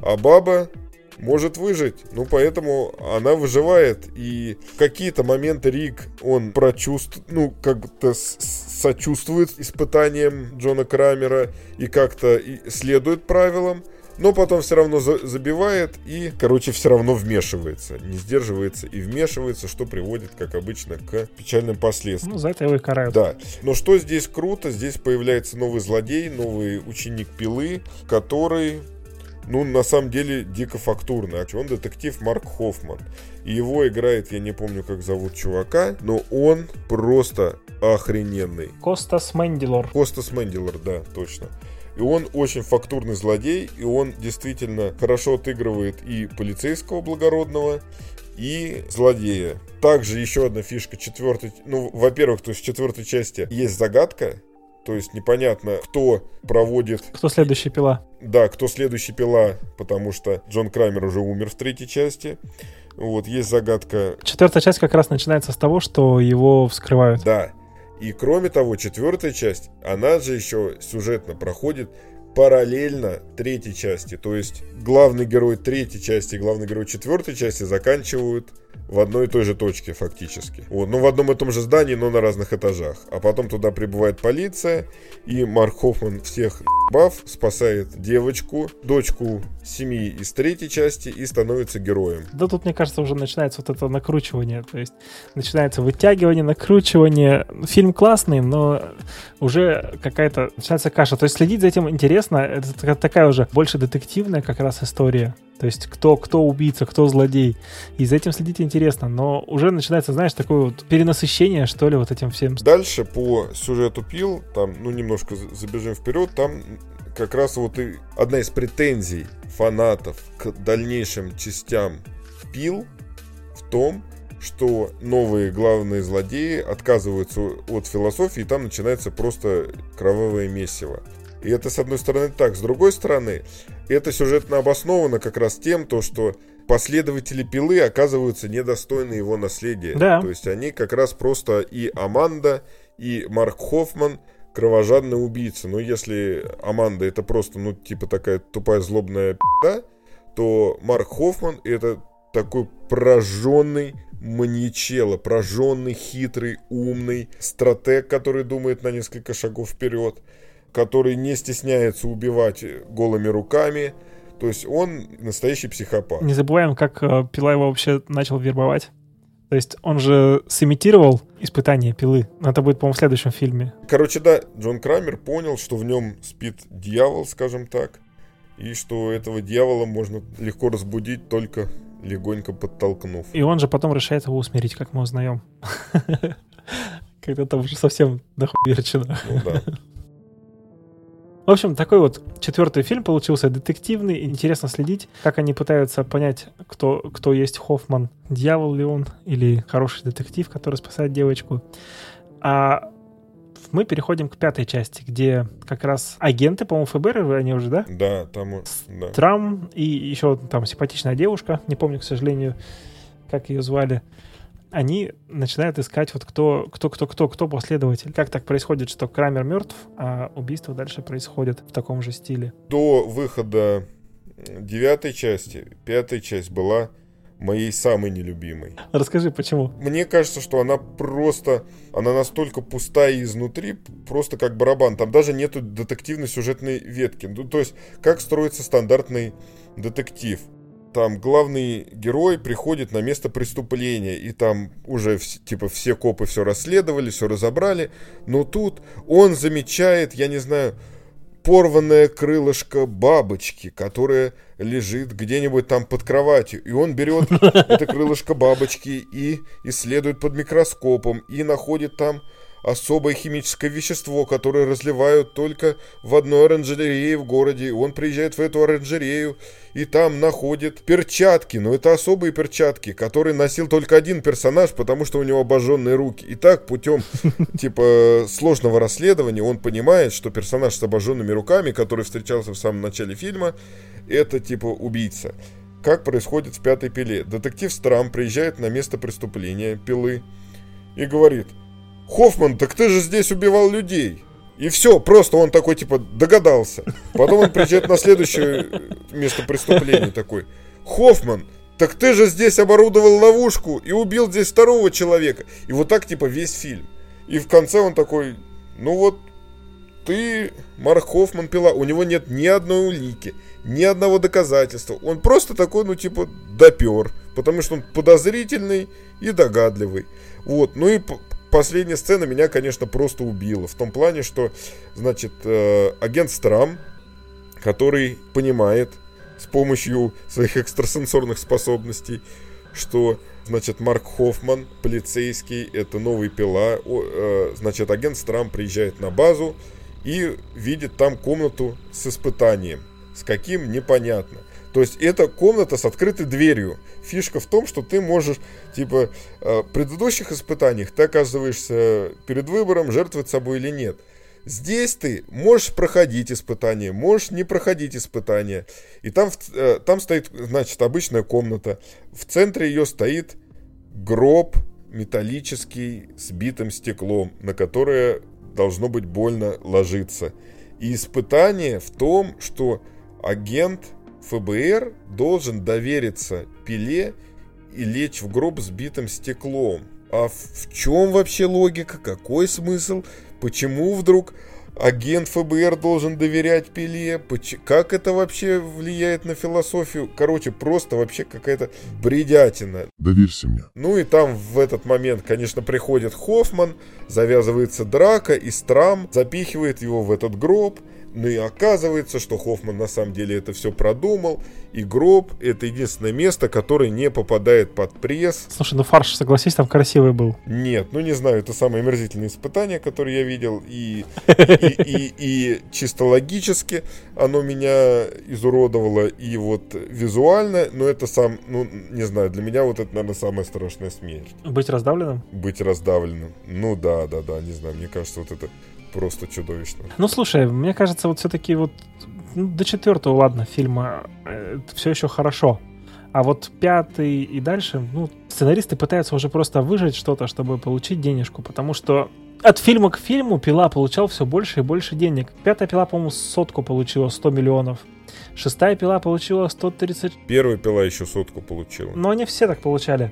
а баба может выжить. Ну, поэтому она выживает. И какие-то моменты Рик, он прочувствует, ну, как-то сочувствует испытаниям Джона Крамера и как-то следует правилам. Но потом все равно за забивает и, короче, все равно вмешивается. Не сдерживается и вмешивается, что приводит, как обычно, к печальным последствиям.
Ну, за это его и карают.
Да. Но что здесь круто, здесь появляется новый злодей, новый ученик пилы, который ну, на самом деле, дико фактурный. Он детектив Марк Хоффман. И его играет, я не помню, как зовут чувака, но он просто охрененный.
Костас Мендилор.
Костас Мендилор, да, точно. И он очень фактурный злодей, и он действительно хорошо отыгрывает и полицейского благородного, и злодея. Также еще одна фишка четвертой... Ну, во-первых, то есть в четвертой части есть загадка, То есть непонятно, кто проводит...
Кто следующий пила?
Да, кто следующий пила, потому что Джон Крамер уже умер в третьей части. Вот, есть загадка.
Четвертая часть как раз начинается с того, что его вскрывают.
Да. И кроме того, четвертая часть, она же еще сюжетно проходит параллельно третьей части. То есть главный герой третьей части и главный герой четвертой части заканчивают в одной и той же точке фактически. Вот, ну в одном и том же здании, но на разных этажах. А потом туда прибывает полиция, и Марк Хоффман всех баф спасает девочку, дочку семьи из третьей части и становится героем.
Да тут, мне кажется, уже начинается вот это накручивание, то есть начинается вытягивание, накручивание. Фильм классный, но уже какая-то начинается каша. То есть следить за этим интересно, это такая уже больше детективная как раз история. То есть кто, кто убийца, кто злодей. И за этим следить интересно. Но уже начинается, знаешь, такое вот перенасыщение, что ли, вот этим всем.
Дальше по сюжету Пил, там, ну, немножко забежим вперед, там как раз вот и одна из претензий фанатов к дальнейшим частям Пил в том, что новые главные злодеи отказываются от философии, и там начинается просто кровавое месиво. И это, с одной стороны, так. С другой стороны, это сюжетно обосновано как раз тем, то, что последователи пилы оказываются недостойны его наследия.
Да.
То есть они как раз просто и Аманда, и Марк Хоффман кровожадные убийцы. Но если Аманда это просто, ну, типа такая тупая злобная пи***да, то Марк Хоффман это такой прожженный маньячело, прожженный, хитрый, умный стратег, который думает на несколько шагов вперед который не стесняется убивать голыми руками. То есть он настоящий психопат.
Не забываем, как э, Пила его вообще начал вербовать. То есть он же сымитировал испытание пилы. Это будет, по-моему, в следующем фильме.
Короче, да, Джон Крамер понял, что в нем спит дьявол, скажем так, и что этого дьявола можно легко разбудить только легонько подтолкнув.
И он же потом решает его усмирить, как мы узнаем. Когда там уже совсем дохуерчено. Ну да. В общем, такой вот четвертый фильм получился детективный. Интересно следить, как они пытаются понять, кто, кто есть Хоффман. Дьявол ли он или хороший детектив, который спасает девочку. А мы переходим к пятой части, где как раз агенты, по-моему, ФБР, они уже, да?
Да, там... Да.
Трам и еще там симпатичная девушка, не помню, к сожалению, как ее звали они начинают искать вот кто, кто, кто, кто, кто последователь. Как так происходит, что Крамер мертв, а убийство дальше происходит в таком же стиле?
До выхода девятой части, пятая часть была моей самой нелюбимой.
Расскажи, почему?
Мне кажется, что она просто, она настолько пустая изнутри, просто как барабан. Там даже нету детективной сюжетной ветки. Ну, то есть, как строится стандартный детектив там главный герой приходит на место преступления, и там уже типа все копы все расследовали, все разобрали, но тут он замечает, я не знаю, порванное крылышко бабочки, которое лежит где-нибудь там под кроватью. И он берет это крылышко бабочки и исследует под микроскопом, и находит там особое химическое вещество, которое разливают только в одной оранжерее в городе. Он приезжает в эту оранжерею и там находит перчатки. Но это особые перчатки, которые носил только один персонаж, потому что у него обожженные руки. И так путем типа сложного расследования он понимает, что персонаж с обожженными руками, который встречался в самом начале фильма, это типа убийца. Как происходит в пятой пиле? Детектив Страм приезжает на место преступления пилы и говорит – Хоффман, так ты же здесь убивал людей. И все, просто он такой, типа, догадался. Потом он приезжает на следующее место преступления такой. Хоффман, так ты же здесь оборудовал ловушку и убил здесь второго человека. И вот так, типа, весь фильм. И в конце он такой, ну вот, ты, Марк Хоффман, пила. У него нет ни одной улики, ни одного доказательства. Он просто такой, ну, типа, допер. Потому что он подозрительный и догадливый. Вот, ну и последняя сцена меня, конечно, просто убила. В том плане, что, значит, э, агент Страм, который понимает с помощью своих экстрасенсорных способностей, что, значит, Марк Хоффман, полицейский, это новый пила, о, э, значит, агент Страм приезжает на базу и видит там комнату с испытанием. С каким, непонятно. То есть это комната с открытой дверью. Фишка в том, что ты можешь, типа, э, в предыдущих испытаниях ты оказываешься перед выбором, жертвовать собой или нет. Здесь ты можешь проходить испытания, можешь не проходить испытания. И там, э, там стоит, значит, обычная комната. В центре ее стоит гроб металлический с битым стеклом, на которое должно быть больно ложиться. И испытание в том, что агент ФБР должен довериться пиле и лечь в гроб с битым стеклом. А в, в чем вообще логика? Какой смысл? Почему вдруг агент ФБР должен доверять Пеле? Как это вообще влияет на философию? Короче, просто вообще какая-то бредятина.
Доверься мне.
Ну и там в этот момент, конечно, приходит Хоффман, завязывается драка, и Страм запихивает его в этот гроб. Ну и оказывается, что Хоффман на самом деле это все продумал, и гроб это единственное место, которое не попадает под пресс.
Слушай, ну фарш, согласись, там красивый был.
Нет, ну не знаю, это самое омерзительное испытание, которое я видел, и, и, и, и чисто логически оно меня изуродовало, и вот визуально, но это сам, ну не знаю, для меня вот это, наверное, самая страшная смерть.
Быть раздавленным?
Быть раздавленным. Ну да, да, да, не знаю, мне кажется, вот это просто чудовищно.
Ну, слушай, мне кажется, вот все-таки вот ну, до четвертого, ладно, фильма э, все еще хорошо. А вот пятый и дальше, ну, сценаристы пытаются уже просто выжать что-то, чтобы получить денежку, потому что от фильма к фильму Пила получал все больше и больше денег. Пятая Пила, по-моему, сотку получила, 100 миллионов. Шестая Пила получила 130...
Первая Пила еще сотку получила.
Но они все так получали.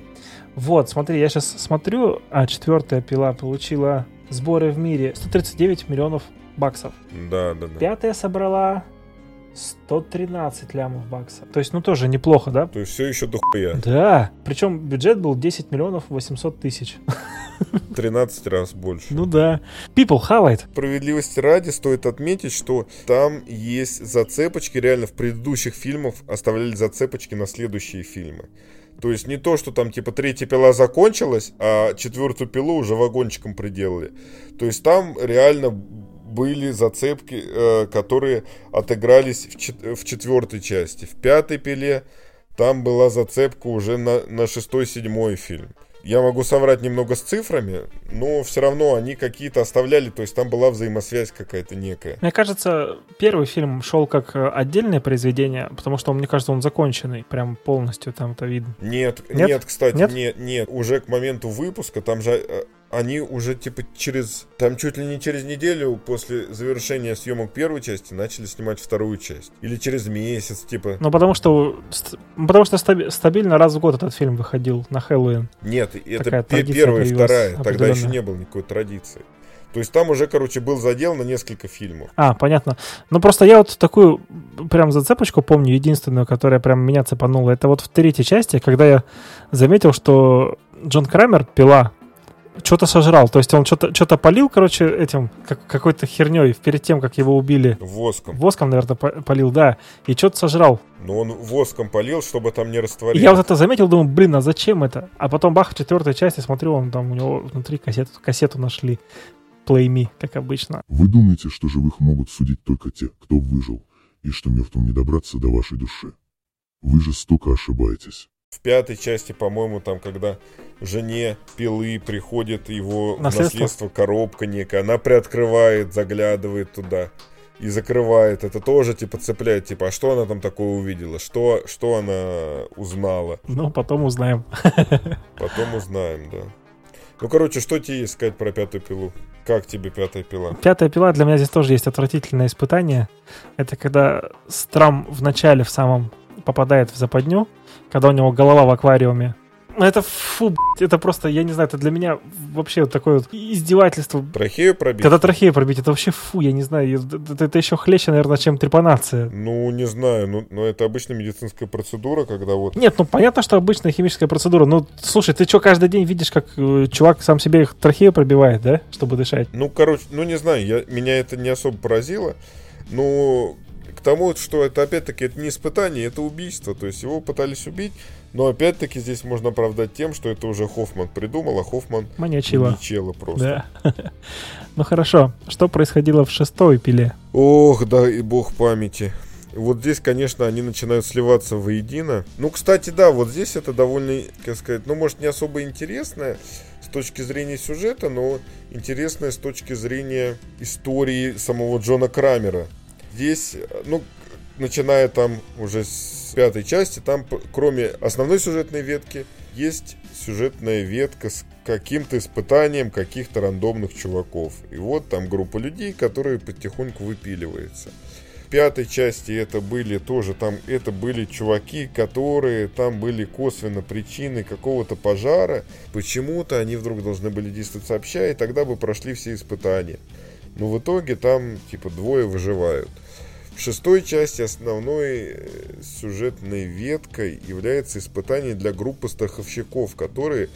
Вот, смотри, я сейчас смотрю, а четвертая Пила получила сборы в мире 139 миллионов баксов.
Да, да, да.
Пятая собрала 113 лямов баксов. То есть, ну, тоже неплохо, да?
То есть, все еще дохуя.
Да. Причем бюджет был 10 миллионов 800 тысяч.
13 раз больше.
Ну да. People хавает.
Справедливости ради стоит отметить, что там есть зацепочки. Реально в предыдущих фильмах оставляли зацепочки на следующие фильмы. То есть не то, что там типа третья пила закончилась, а четвертую пилу уже вагончиком приделали. То есть там реально были зацепки, э, которые отыгрались в, чет- четвертой части. В пятой пиле там была зацепка уже на, на шестой-седьмой фильм. Я могу соврать немного с цифрами, но все равно они какие-то оставляли, то есть там была взаимосвязь какая-то некая.
Мне кажется, первый фильм шел как э, отдельное произведение, потому что, мне кажется, он законченный, прям полностью там это видно.
Нет, нет, нет кстати, нет? нет, нет. Уже к моменту выпуска там же э, они уже типа через, там чуть ли не через неделю после завершения съемок первой части начали снимать вторую часть. Или через месяц, типа.
Ну, потому что, потому что стабильно раз в год этот фильм выходил на Хэллоуин.
Нет, это первая и вторая. Тогда еще не было никакой традиции. То есть там уже, короче, был задел на несколько фильмов.
А, понятно. Ну просто я вот такую прям зацепочку помню, единственную, которая прям меня цепанула. Это вот в третьей части, когда я заметил, что Джон Крамер, пила, что-то сожрал. То есть он что-то что полил, короче, этим как, какой-то херней перед тем, как его убили.
Воском.
Воском, наверное, полил, да. И что-то сожрал.
Ну, он воском полил, чтобы там не растворилось.
Я вот это заметил, думаю, блин, а зачем это? А потом бах, в четвертой части смотрю, он там у него внутри кассету, кассету нашли. Play Me, как обычно.
Вы думаете, что живых могут судить только те, кто выжил, и что мертвым не добраться до вашей души? Вы жестоко ошибаетесь.
В пятой части, по-моему, там, когда жене пилы приходит его наследство, наследство коробка некая, она приоткрывает, заглядывает туда и закрывает. Это тоже, типа, цепляет, типа, а что она там такое увидела? Что, что она узнала?
Ну, потом узнаем.
Потом узнаем, да. Ну, короче, что тебе сказать про пятую пилу? Как тебе пятая пила?
Пятая пила для меня здесь тоже есть отвратительное испытание. Это когда Страм в начале в самом попадает в западню, когда у него голова в аквариуме. Это фу, блядь, это просто, я не знаю, это для меня вообще вот такое вот издевательство.
Трахею пробить?
Когда трахею пробить, это вообще фу, я не знаю, это, это еще хлеще, наверное, чем трепанация.
Ну, не знаю, ну, но это обычная медицинская процедура, когда вот...
Нет, ну понятно, что обычная химическая процедура, ну, слушай, ты что, каждый день видишь, как э, чувак сам себе их трахею пробивает, да, чтобы дышать?
Ну, короче, ну, не знаю, я, меня это не особо поразило, но тому, что это опять-таки это не испытание, это убийство. То есть его пытались убить, но опять-таки здесь можно оправдать тем, что это уже Хоффман придумал, а Хоффман
Маньячила.
маньячила просто.
Да. ну хорошо, что происходило в шестой пиле?
Ох, да и бог памяти. Вот здесь, конечно, они начинают сливаться воедино. Ну, кстати, да, вот здесь это довольно, как сказать, ну, может, не особо интересное точки зрения сюжета, но интересная с точки зрения истории самого Джона Крамера. Здесь, ну, начиная там уже с пятой части, там кроме основной сюжетной ветки, есть сюжетная ветка с каким-то испытанием каких-то рандомных чуваков. И вот там группа людей, которые потихоньку выпиливается. В пятой части это были тоже там, это были чуваки, которые там были косвенно причины какого-то пожара. Почему-то они вдруг должны были действовать сообща, и тогда бы прошли все испытания. Но в итоге там типа двое выживают. В шестой части основной э, сюжетной веткой является испытание для группы страховщиков, которые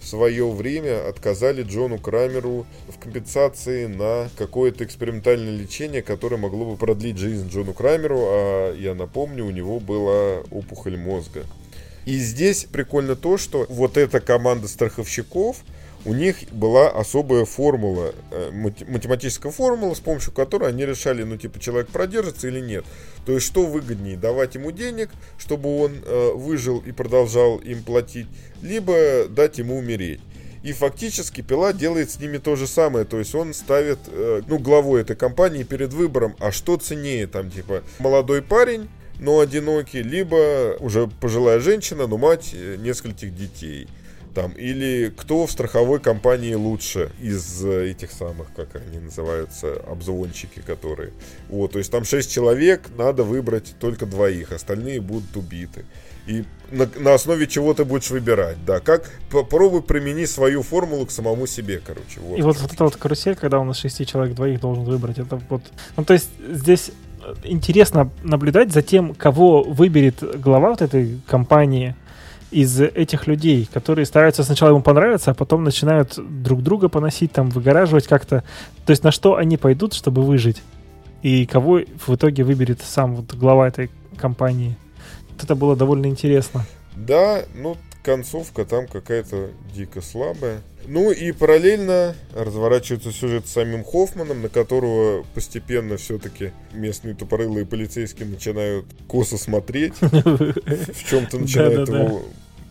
в свое время отказали Джону Крамеру в компенсации на какое-то экспериментальное лечение, которое могло бы продлить жизнь Джону Крамеру, а я напомню, у него была опухоль мозга. И здесь прикольно то, что вот эта команда страховщиков – у них была особая формула, э, математическая формула, с помощью которой они решали, ну, типа, человек продержится или нет. То есть, что выгоднее, давать ему денег, чтобы он э, выжил и продолжал им платить, либо дать ему умереть. И фактически Пила делает с ними то же самое. То есть он ставит, э, ну, главой этой компании перед выбором, а что ценнее, там, типа, молодой парень, но одинокий, либо уже пожилая женщина, но мать э, нескольких детей там, или кто в страховой компании лучше из э, этих самых, как они называются, обзвончики, которые. Вот, то есть там 6 человек, надо выбрать только двоих, остальные будут убиты. И на, на основе чего ты будешь выбирать, да. Как попробуй примени свою формулу к самому себе, короче.
Вот. И вот, вот эта вот карусель, когда у нас 6 человек двоих должен выбрать, это вот. Ну, то есть здесь э, интересно наблюдать за тем, кого выберет глава вот этой компании из этих людей, которые стараются сначала ему понравиться, а потом начинают друг друга поносить, там, выгораживать как-то. То есть на что они пойдут, чтобы выжить? И кого в итоге выберет сам вот глава этой компании? Вот это было довольно интересно.
Да, ну, концовка там какая-то дико слабая. Ну и параллельно разворачивается сюжет с самим Хоффманом, на которого постепенно все-таки местные тупорылые полицейские начинают косо смотреть, в чем-то начинают его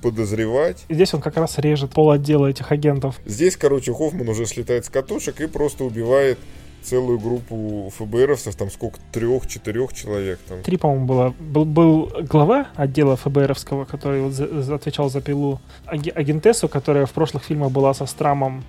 подозревать.
Здесь он как раз режет пол отдела этих агентов.
Здесь, короче, Хоффман уже слетает с катушек и просто убивает целую группу ФБРовцев, там сколько, трех-четырех человек там.
Три, по-моему, было. Был, был глава отдела ФБРовского, который вот за, отвечал за пилу, агентессу, которая в прошлых фильмах была со Страмом,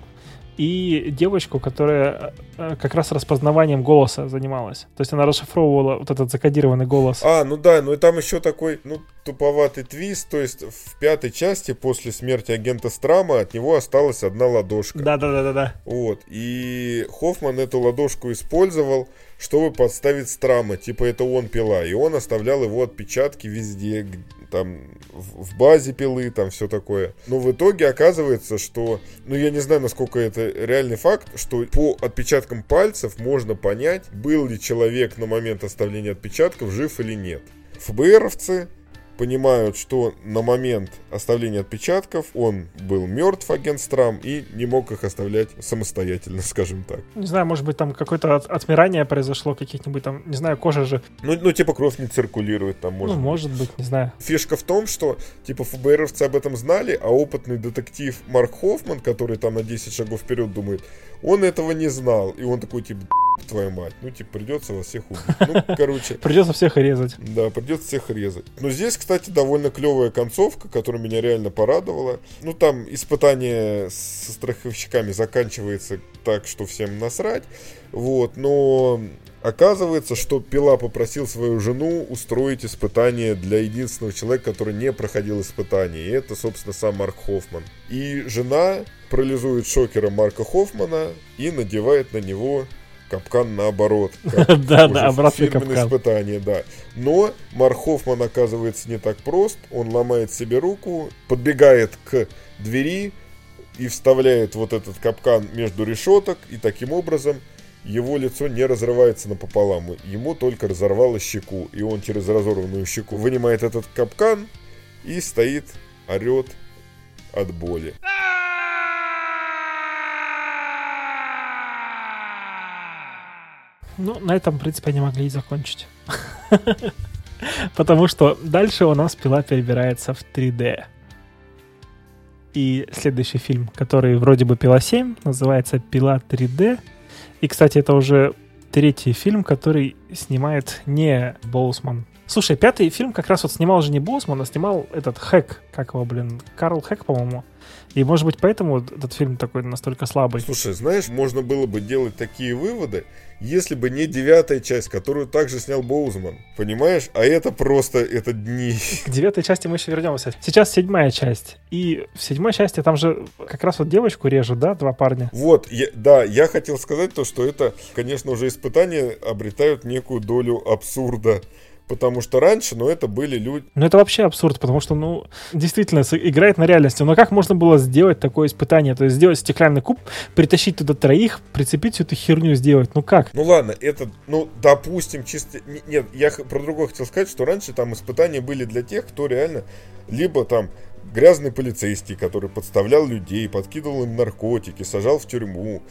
и девочку, которая э, как раз распознаванием голоса занималась. То есть она расшифровывала вот этот закодированный голос.
А, ну да, ну и там еще такой, ну, туповатый твист, то есть в пятой части после смерти агента Страма от него осталась одна ладошка.
Да-да-да-да-да.
Вот, и Хоффман эту ладошку использовал, чтобы подставить Страма, типа это он пила, и он оставлял его отпечатки везде, там в базе пилы, там все такое. Но в итоге оказывается, что, ну я не знаю, насколько это реальный факт, что по отпечаткам пальцев можно понять, был ли человек на момент оставления отпечатков жив или нет. ФБРовцы понимают, что на момент оставления отпечатков он был мертв, агент Страм, и не мог их оставлять самостоятельно, скажем так.
Не знаю, может быть, там какое-то от, отмирание произошло, каких-нибудь там, не знаю, кожа же...
Ну, ну типа кровь не циркулирует там,
может Ну, быть. может быть, не знаю.
Фишка в том, что, типа, ФБРовцы об этом знали, а опытный детектив Марк Хоффман, который там на 10 шагов вперед думает, он этого не знал. И он такой, типа, твою мать, ну, типа, придется вас всех убить. Ну, короче.
Придется всех резать.
Да, придется всех резать. Но здесь, кстати, довольно клевая концовка, которая меня реально порадовала. Ну, там испытание со страховщиками заканчивается так, что всем насрать. Вот, но Оказывается, что Пила попросил свою жену устроить испытание для единственного человека, который не проходил испытание. И это, собственно, сам Марк Хоффман. И жена парализует шокером Марка Хоффмана и надевает на него капкан наоборот.
Да, да, обратный капкан.
испытание, да. Но Марк Хоффман оказывается не так прост. Он ломает себе руку, подбегает к двери и вставляет вот этот капкан между решеток. И таким образом его лицо не разрывается напополам. Ему только разорвало щеку. И он через разорванную щеку вынимает этот капкан и стоит, орет от боли.
Ну, на этом, в принципе, они могли и закончить. Потому что дальше у нас пила перебирается в 3D. И следующий фильм, который вроде бы «Пила 7», называется «Пила 3D». И, кстати, это уже третий фильм, который снимает не Боусман. Слушай, пятый фильм как раз вот снимал уже не Боусман, а снимал этот Хэк, как его, блин, Карл Хэк, по-моему. И, может быть, поэтому этот фильм такой настолько слабый.
Слушай, знаешь, можно было бы делать такие выводы, если бы не девятая часть, которую также снял Боузман. Понимаешь? А это просто, это дни.
К девятой части мы еще вернемся. Сейчас седьмая часть. И в седьмой части там же как раз вот девочку режут, да, два парня?
Вот, я, да, я хотел сказать то, что это, конечно, уже испытания обретают некую долю абсурда. Потому что раньше, ну, это были люди...
Ну, это вообще абсурд, потому что, ну, действительно, играет на реальности. Но как можно было сделать такое испытание? То есть сделать стеклянный куб, притащить туда троих, прицепить всю эту херню сделать? Ну как?
Ну, ладно, это, ну, допустим, чисто... Нет, я про другое хотел сказать, что раньше там испытания были для тех, кто реально либо там грязный полицейский, который подставлял людей, подкидывал им наркотики, сажал в тюрьму,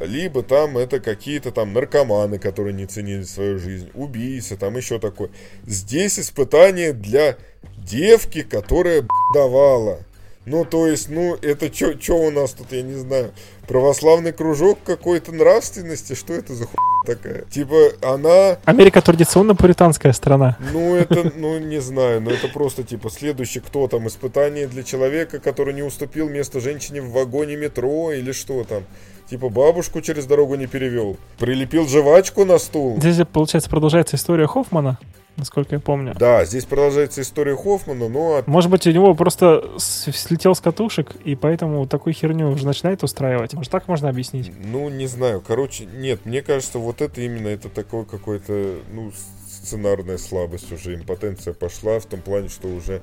либо там это какие-то там наркоманы, которые не ценили свою жизнь, убийцы, там еще такое. Здесь испытание для девки, которая давала. Ну, то есть, ну, это что у нас тут, я не знаю, православный кружок какой-то нравственности? Что это за хуйня такая? Типа, она...
Америка традиционно пуританская страна.
Ну, это, ну, не знаю, но это просто, типа, следующий кто там, испытание для человека, который не уступил место женщине в вагоне метро или что там. Типа бабушку через дорогу не перевел. Прилепил жвачку на стул.
Здесь, получается, продолжается история Хоффмана насколько я помню.
Да, здесь продолжается история Хоффмана, но...
Может быть, у него просто слетел с катушек, и поэтому такую херню уже начинает устраивать. Может, так можно объяснить?
Ну, не знаю. Короче, нет, мне кажется, вот это именно, это такой какой-то, ну, сценарная слабость уже, импотенция пошла в том плане, что уже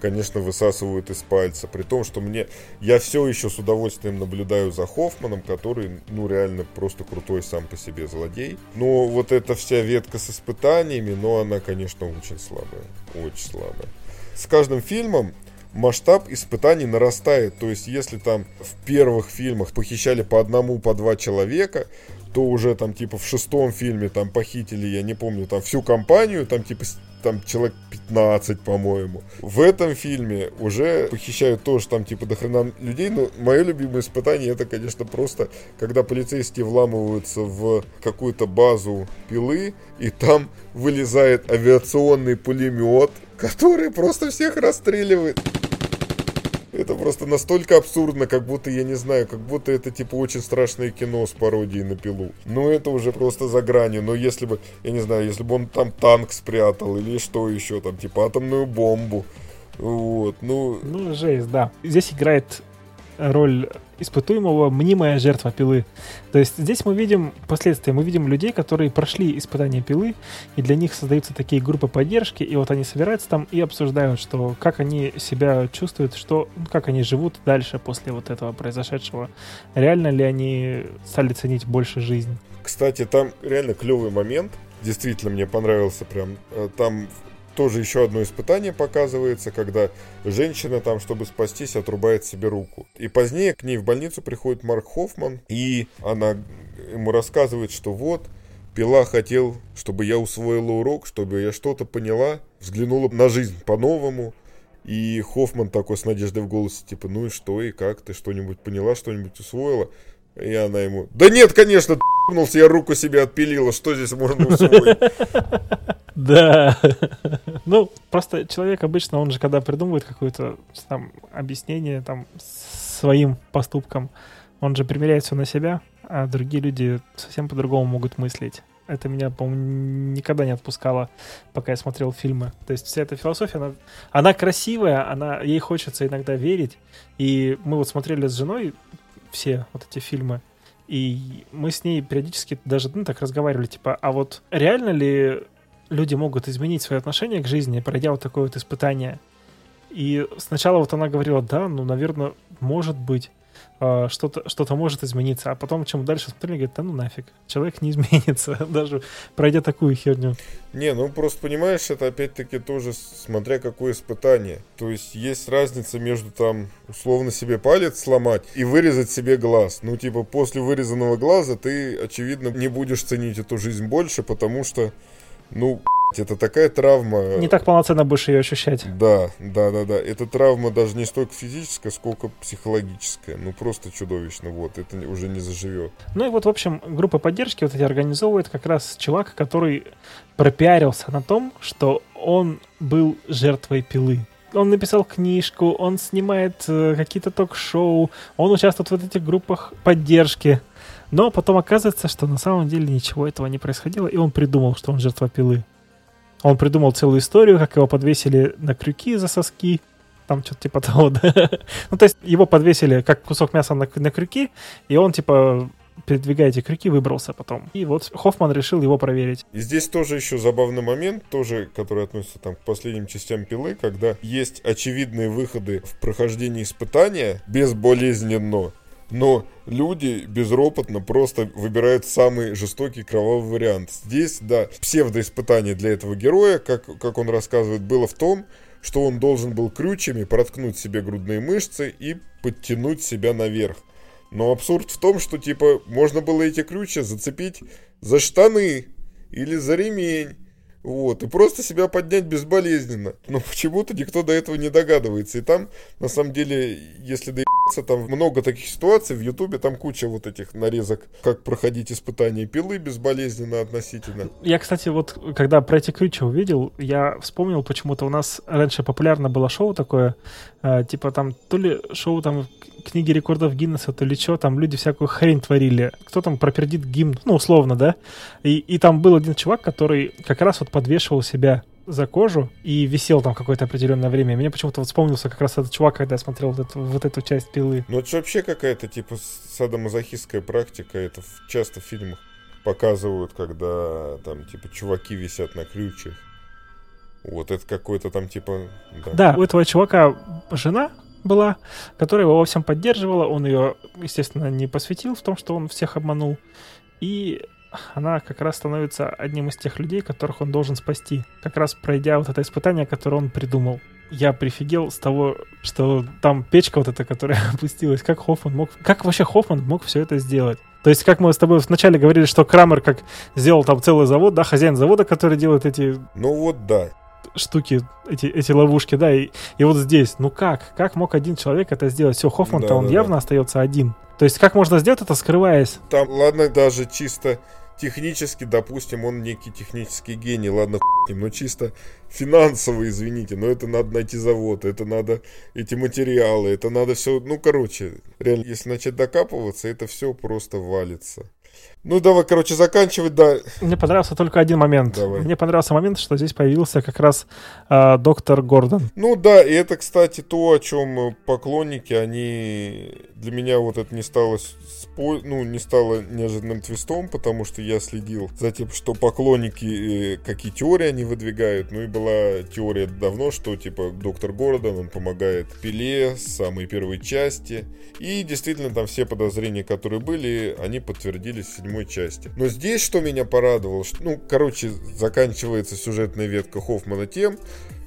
конечно, высасывают из пальца. При том, что мне... Я все еще с удовольствием наблюдаю за Хоффманом, который, ну, реально просто крутой сам по себе злодей. Но вот эта вся ветка с испытаниями, но она, конечно, очень слабая. Очень слабая. С каждым фильмом масштаб испытаний нарастает. То есть, если там в первых фильмах похищали по одному, по два человека, то уже там типа в шестом фильме там похитили, я не помню, там всю компанию, там типа там человек 15, по-моему. В этом фильме уже похищают тоже там типа дохрена людей, но мое любимое испытание это, конечно, просто, когда полицейские вламываются в какую-то базу пилы, и там вылезает авиационный пулемет, который просто всех расстреливает. Это просто настолько абсурдно, как будто, я не знаю, как будто это типа очень страшное кино с пародией на пилу. Ну, это уже просто за гранью. Но если бы, я не знаю, если бы он там танк спрятал или что еще, там, типа атомную бомбу. Вот, ну...
Ну, жесть, да. Здесь играет роль испытуемого мнимая жертва пилы. То есть здесь мы видим последствия, мы видим людей, которые прошли испытание пилы, и для них создаются такие группы поддержки, и вот они собираются там и обсуждают, что как они себя чувствуют, что, ну, как они живут дальше после вот этого произошедшего. Реально ли они стали ценить больше жизнь?
Кстати, там реально клевый момент, действительно мне понравился прям. Э, там тоже еще одно испытание показывается, когда женщина там, чтобы спастись, отрубает себе руку. И позднее к ней в больницу приходит Марк Хоффман, и она ему рассказывает, что вот, Пила хотел, чтобы я усвоила урок, чтобы я что-то поняла, взглянула на жизнь по-новому. И Хоффман такой с надеждой в голосе, типа, ну и что, и как, ты что-нибудь поняла, что-нибудь усвоила? И она ему, да нет, конечно, ты я руку себе отпилила, что здесь можно усвоить?
Да. Ну, просто человек обычно, он же когда придумывает какое-то там объяснение там своим поступкам, он же примеряет все на себя, а другие люди совсем по-другому могут мыслить. Это меня, по-моему, никогда не отпускало, пока я смотрел фильмы. То есть вся эта философия, она, она красивая, она, ей хочется иногда верить. И мы вот смотрели с женой все вот эти фильмы, и мы с ней периодически даже ну, так разговаривали, типа, а вот реально ли люди могут изменить свое отношение к жизни, пройдя вот такое вот испытание. И сначала вот она говорила, да, ну, наверное, может быть, что-то что может измениться. А потом, чем дальше смотрели, говорит, да ну нафиг, человек не изменится, даже пройдя такую херню.
Не, ну просто понимаешь, это опять-таки тоже смотря какое испытание. То есть есть разница между там условно себе палец сломать и вырезать себе глаз. Ну типа после вырезанного глаза ты, очевидно, не будешь ценить эту жизнь больше, потому что ну, это такая травма.
Не так полноценно будешь ее ощущать.
Да, да, да, да. Это травма даже не столько физическая, сколько психологическая. Ну, просто чудовищно, вот. Это уже не заживет.
Ну и вот, в общем, группа поддержки вот эти организовывает как раз чувак, который пропиарился на том, что он был жертвой пилы. Он написал книжку, он снимает э, какие-то ток-шоу, он участвует в этих группах поддержки. Но потом оказывается, что на самом деле ничего этого не происходило, и он придумал, что он жертва пилы. Он придумал целую историю, как его подвесили на крюки за соски. Там что-то типа того, да. ну, то есть его подвесили как кусок мяса на, на крюки, и он типа передвигая эти крюки, выбрался потом. И вот Хоффман решил его проверить.
И здесь тоже еще забавный момент, тоже, который относится там к последним частям пилы, когда есть очевидные выходы в прохождении испытания безболезненно но люди безропотно просто выбирают самый жестокий кровавый вариант. Здесь, да, псевдоиспытание для этого героя, как, как он рассказывает, было в том, что он должен был крючьями проткнуть себе грудные мышцы и подтянуть себя наверх. Но абсурд в том, что, типа, можно было эти крючья зацепить за штаны или за ремень. Вот, и просто себя поднять безболезненно. Но почему-то никто до этого не догадывается. И там, на самом деле, если до там много таких ситуаций в Ютубе, там куча вот этих нарезок, как проходить испытания пилы безболезненно относительно.
Я, кстати, вот когда про эти крючи увидел, я вспомнил, почему-то у нас раньше популярно было шоу такое, э, типа там то ли шоу там книги рекордов Гиннесса, то ли что, там люди всякую хрень творили. Кто там пропердит гимн, ну, условно, да? И, и там был один чувак, который как раз вот подвешивал себя за кожу и висел там какое-то определенное время. Мне почему-то вот вспомнился как раз этот чувак, когда я смотрел вот эту, вот эту часть пилы.
Ну это же вообще какая-то типа садомазохистская практика. Это часто в фильмах показывают, когда там типа чуваки висят на крючьях. Вот это какой-то там типа...
Да. да, у этого чувака жена была, которая его во всем поддерживала. Он ее, естественно, не посвятил в том, что он всех обманул. И она как раз становится одним из тех людей, которых он должен спасти, как раз пройдя вот это испытание, которое он придумал. Я прифигел с того, что там печка вот эта, которая опустилась, как Хоффман мог... Как вообще Хоффман мог все это сделать? То есть, как мы с тобой вначале говорили, что Крамер как сделал там целый завод, да, хозяин завода, который делает эти...
Ну вот да
штуки, эти, эти ловушки, да, и, и вот здесь, ну как, как мог один человек это сделать? Все, Хоффман-то да, он да, явно да. остается один. То есть как можно сделать это, скрываясь?
Там, ладно, даже чисто технически, допустим, он некий технический гений, ладно, ним, но чисто финансово, извините, но это надо найти завод, это надо эти материалы, это надо все, ну, короче, реально, если начать докапываться, это все просто валится. Ну, давай, короче, заканчивать, да.
Мне понравился только один момент. Давай. Мне понравился момент, что здесь появился как раз э, доктор Гордон.
Ну да, и это, кстати, то, о чем поклонники, они... Для меня вот это не стало спо... ну, не стало неожиданным твистом, потому что я следил за тем, что поклонники, э, какие теории они выдвигают. Ну и была теория давно, что, типа, доктор Гордон, он помогает Пиле с самой первой части. И действительно, там все подозрения, которые были, они подтвердились в седьмой седьмой части. Но здесь, что меня порадовало, что, ну, короче, заканчивается сюжетная ветка Хоффмана тем,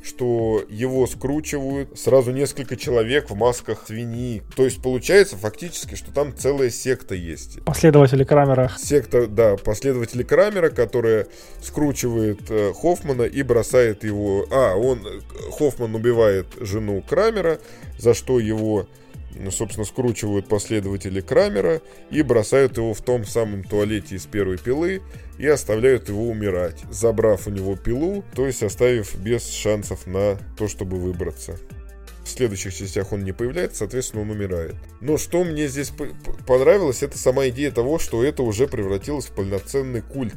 что его скручивают сразу несколько человек в масках свиньи. То есть получается фактически, что там целая секта есть.
Последователи Крамера.
Секта, да, последователи Крамера, которая скручивает э, Хоффмана и бросает его... А, он... Хоффман убивает жену Крамера, за что его собственно, скручивают последователи Крамера и бросают его в том самом туалете из первой пилы и оставляют его умирать, забрав у него пилу, то есть оставив без шансов на то, чтобы выбраться. В следующих частях он не появляется, соответственно, он умирает. Но что мне здесь понравилось, это сама идея того, что это уже превратилось в полноценный культ.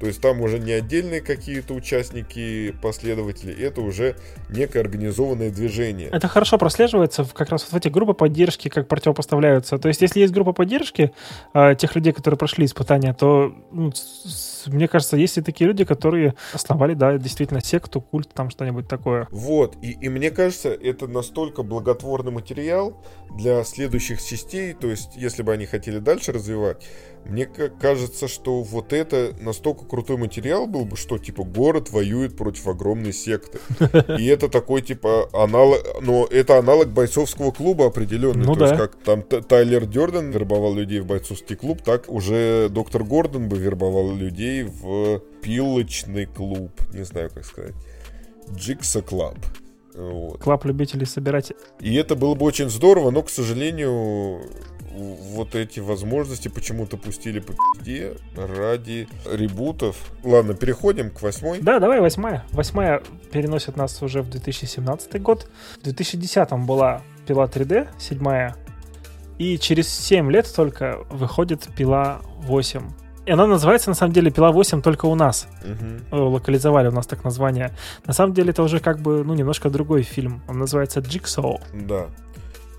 То есть там уже не отдельные какие-то участники, последователи, это уже некое организованное движение.
Это хорошо прослеживается как раз вот в эти группы поддержки, как противопоставляются. То есть если есть группа поддержки э, тех людей, которые прошли испытания, то, ну, с, мне кажется, есть и такие люди, которые основали, да, действительно секту, культ, там что-нибудь такое.
Вот, и, и мне кажется, это настолько благотворный материал для следующих частей, то есть если бы они хотели дальше развивать, Мне кажется, что вот это настолько крутой материал был бы, что типа город воюет против огромной секты. И это такой типа аналог, но это аналог бойцовского клуба определенный.
Ну
То
да.
есть как там Тайлер Дёрден вербовал людей в бойцовский клуб, так уже доктор Гордон бы вербовал людей в пилочный клуб. Не знаю, как сказать. Jigsaw Club. Вот.
Club любителей собирать.
И это было бы очень здорово, но, к сожалению, вот эти возможности почему-то пустили по пизде ради ребутов. Ладно, переходим к восьмой.
Да, давай восьмая. Восьмая переносит нас уже в 2017 год. В 2010 была пила 3D, седьмая. И через 7 лет только выходит пила 8. И она называется, на самом деле, пила 8 только у нас. Э, Локализовали у нас так название. На самом деле это уже как бы, ну, немножко другой фильм. Он называется Jigsaw.
Да.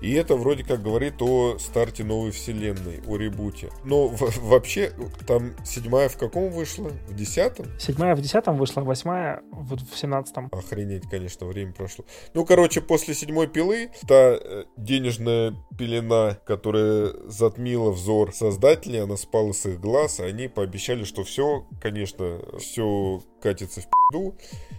И это вроде как говорит о старте новой вселенной, о ребуте. Но в- вообще, там седьмая в каком вышла? В десятом?
Седьмая в десятом вышла, восьмая в, в семнадцатом.
Охренеть, конечно, время прошло. Ну, короче, после седьмой пилы, та э, денежная пелена, которая затмила взор создателей, она спала с их глаз, и они пообещали, что все, конечно, все катится в пизду.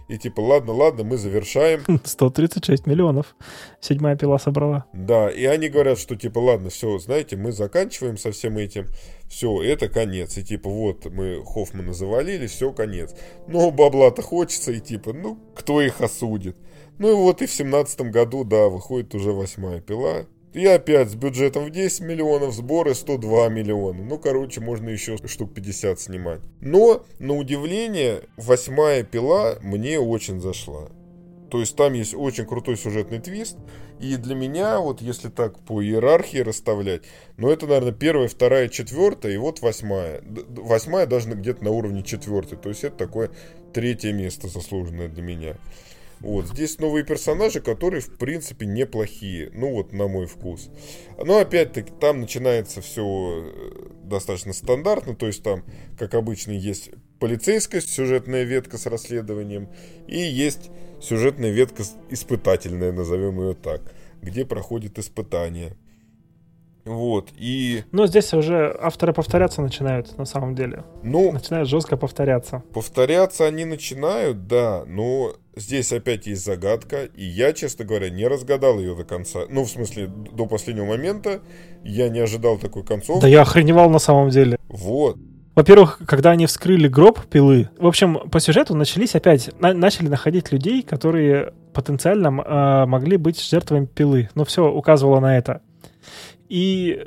И типа, ладно, ладно, мы завершаем.
136 миллионов. Седьмая пила собрала.
Да, и они говорят, что типа, ладно, все, знаете, мы заканчиваем со всем этим, все, это конец. И типа, вот, мы Хоффмана завалили, все, конец. Но бабла-то хочется, и типа, ну, кто их осудит? Ну и вот и в семнадцатом году, да, выходит уже восьмая пила. И опять с бюджетом в 10 миллионов, сборы 102 миллиона. Ну, короче, можно еще штук 50 снимать. Но, на удивление, восьмая пила мне очень зашла. То есть там есть очень крутой сюжетный твист. И для меня, вот если так по иерархии расставлять, ну это, наверное, первая, вторая, четвертая, и вот восьмая. Восьмая даже где-то на уровне четвертой. То есть это такое третье место заслуженное для меня. Вот, здесь новые персонажи, которые, в принципе, неплохие. Ну, вот, на мой вкус. Но, опять-таки, там начинается все достаточно стандартно. То есть, там, как обычно, есть полицейская сюжетная ветка с расследованием. И есть сюжетная ветка испытательная, назовем ее так. Где проходит испытание. Вот, и...
Но здесь уже авторы повторяться начинают, на самом деле.
Ну,
Начинают жестко повторяться.
Повторяться они начинают, да, но здесь опять есть загадка, и я, честно говоря, не разгадал ее до конца. Ну, в смысле, до последнего момента я не ожидал такой концовки.
Да я охреневал на самом деле.
Вот.
Во-первых, когда они вскрыли гроб пилы, в общем, по сюжету начались опять, на- начали находить людей, которые потенциально э, могли быть жертвами пилы. Но все указывало на это. И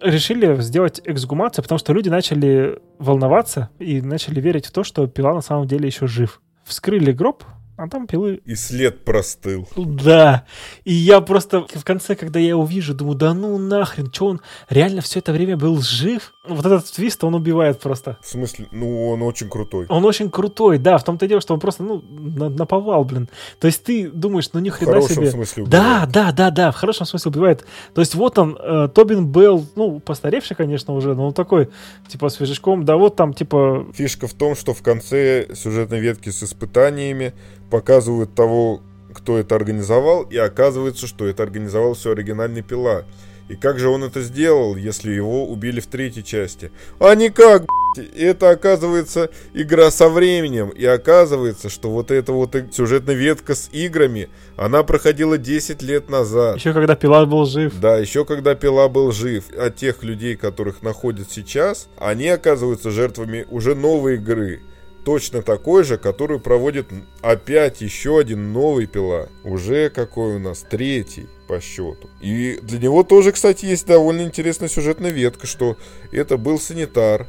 решили сделать эксгумацию, потому что люди начали волноваться и начали верить в то, что пила на самом деле еще жив. Вскрыли гроб, а там пилы
И след простыл.
да. И я просто в конце, когда я его вижу, думаю, да ну нахрен, что он реально все это время был жив? Вот этот твист, он убивает просто.
В смысле, ну, он очень крутой.
Он очень крутой, да, в том-то дело, что он просто, ну, на- наповал, блин. То есть ты думаешь, ну ни
В
хрена
хорошем
себе.
смысле
Да,
убивает.
да, да, да, в хорошем смысле убивает. То есть вот он, э, Тобин Белл, ну, постаревший, конечно, уже, но он такой, типа, свежачком, да вот там, типа,
Фишка в том, что в конце сюжетной ветки с испытаниями показывают того, кто это организовал, и оказывается, что это организовал все оригинальный пила. И как же он это сделал, если его убили в третьей части? А никак, б***ь. это оказывается игра со временем. И оказывается, что вот эта вот и- сюжетная ветка с играми, она проходила 10 лет назад.
еще когда Пилат был жив.
Да, еще когда Пила был жив, а тех людей, которых находят сейчас, они оказываются жертвами уже новой игры. Точно такой же, которую проводит опять еще один новый Пила. Уже какой у нас? Третий по счету. И для него тоже, кстати, есть довольно интересная сюжетная ветка, что это был санитар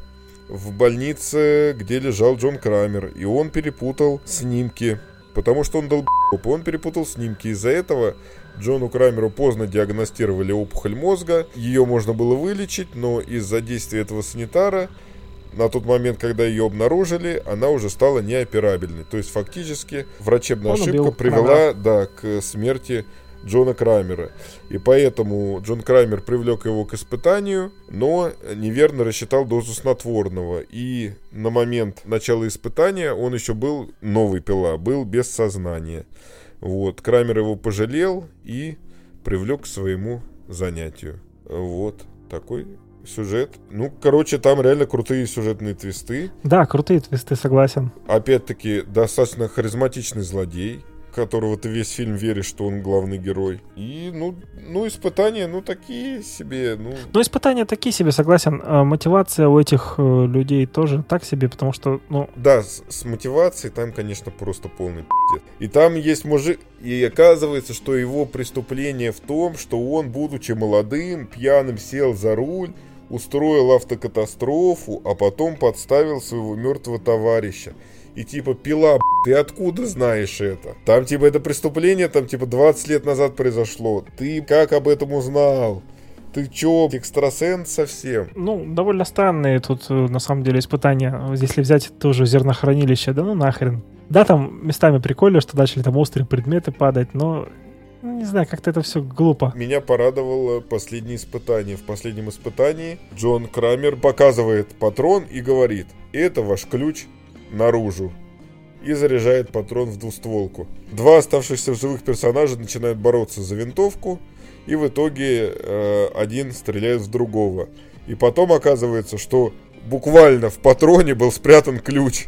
в больнице, где лежал Джон Крамер, и он перепутал снимки, потому что он дал он перепутал снимки. Из-за этого Джону Крамеру поздно диагностировали опухоль мозга. Ее можно было вылечить, но из-за действия этого санитара на тот момент, когда ее обнаружили, она уже стала неоперабельной. То есть фактически врачебная
Он
ошибка
убил
привела да, к смерти Джона Крамера. И поэтому Джон Крамер привлек его к испытанию, но неверно рассчитал дозу снотворного. И на момент начала испытания он еще был новый пила, был без сознания. Вот. Крамер его пожалел и привлек к своему занятию. Вот такой сюжет. Ну, короче, там реально крутые сюжетные твисты.
Да, крутые твисты, согласен.
Опять-таки, достаточно харизматичный злодей которого ты весь фильм веришь, что он главный герой. И, ну, ну испытания, ну, такие себе, ну...
Ну, испытания такие себе, согласен. А мотивация у этих э, людей тоже так себе, потому что, ну...
Да, с, с мотивацией там, конечно, просто полный пиздец. И там есть мужик... И оказывается, что его преступление в том, что он, будучи молодым, пьяным, сел за руль, устроил автокатастрофу, а потом подставил своего мертвого товарища и типа пила, ты откуда знаешь это? Там типа это преступление, там типа 20 лет назад произошло. Ты как об этом узнал? Ты чё, экстрасенс совсем?
Ну, довольно странные тут, э, на самом деле, испытания. Если взять тоже зернохранилище, да ну нахрен. Да, там местами прикольно, что начали там острые предметы падать, но не знаю, как-то это все глупо.
Меня порадовало последнее испытание. В последнем испытании Джон Крамер показывает патрон и говорит, это ваш ключ наружу и заряжает патрон в двустволку. Два оставшихся в живых персонажа начинают бороться за винтовку, и в итоге э, один стреляет в другого. И потом оказывается, что буквально в патроне был спрятан ключ,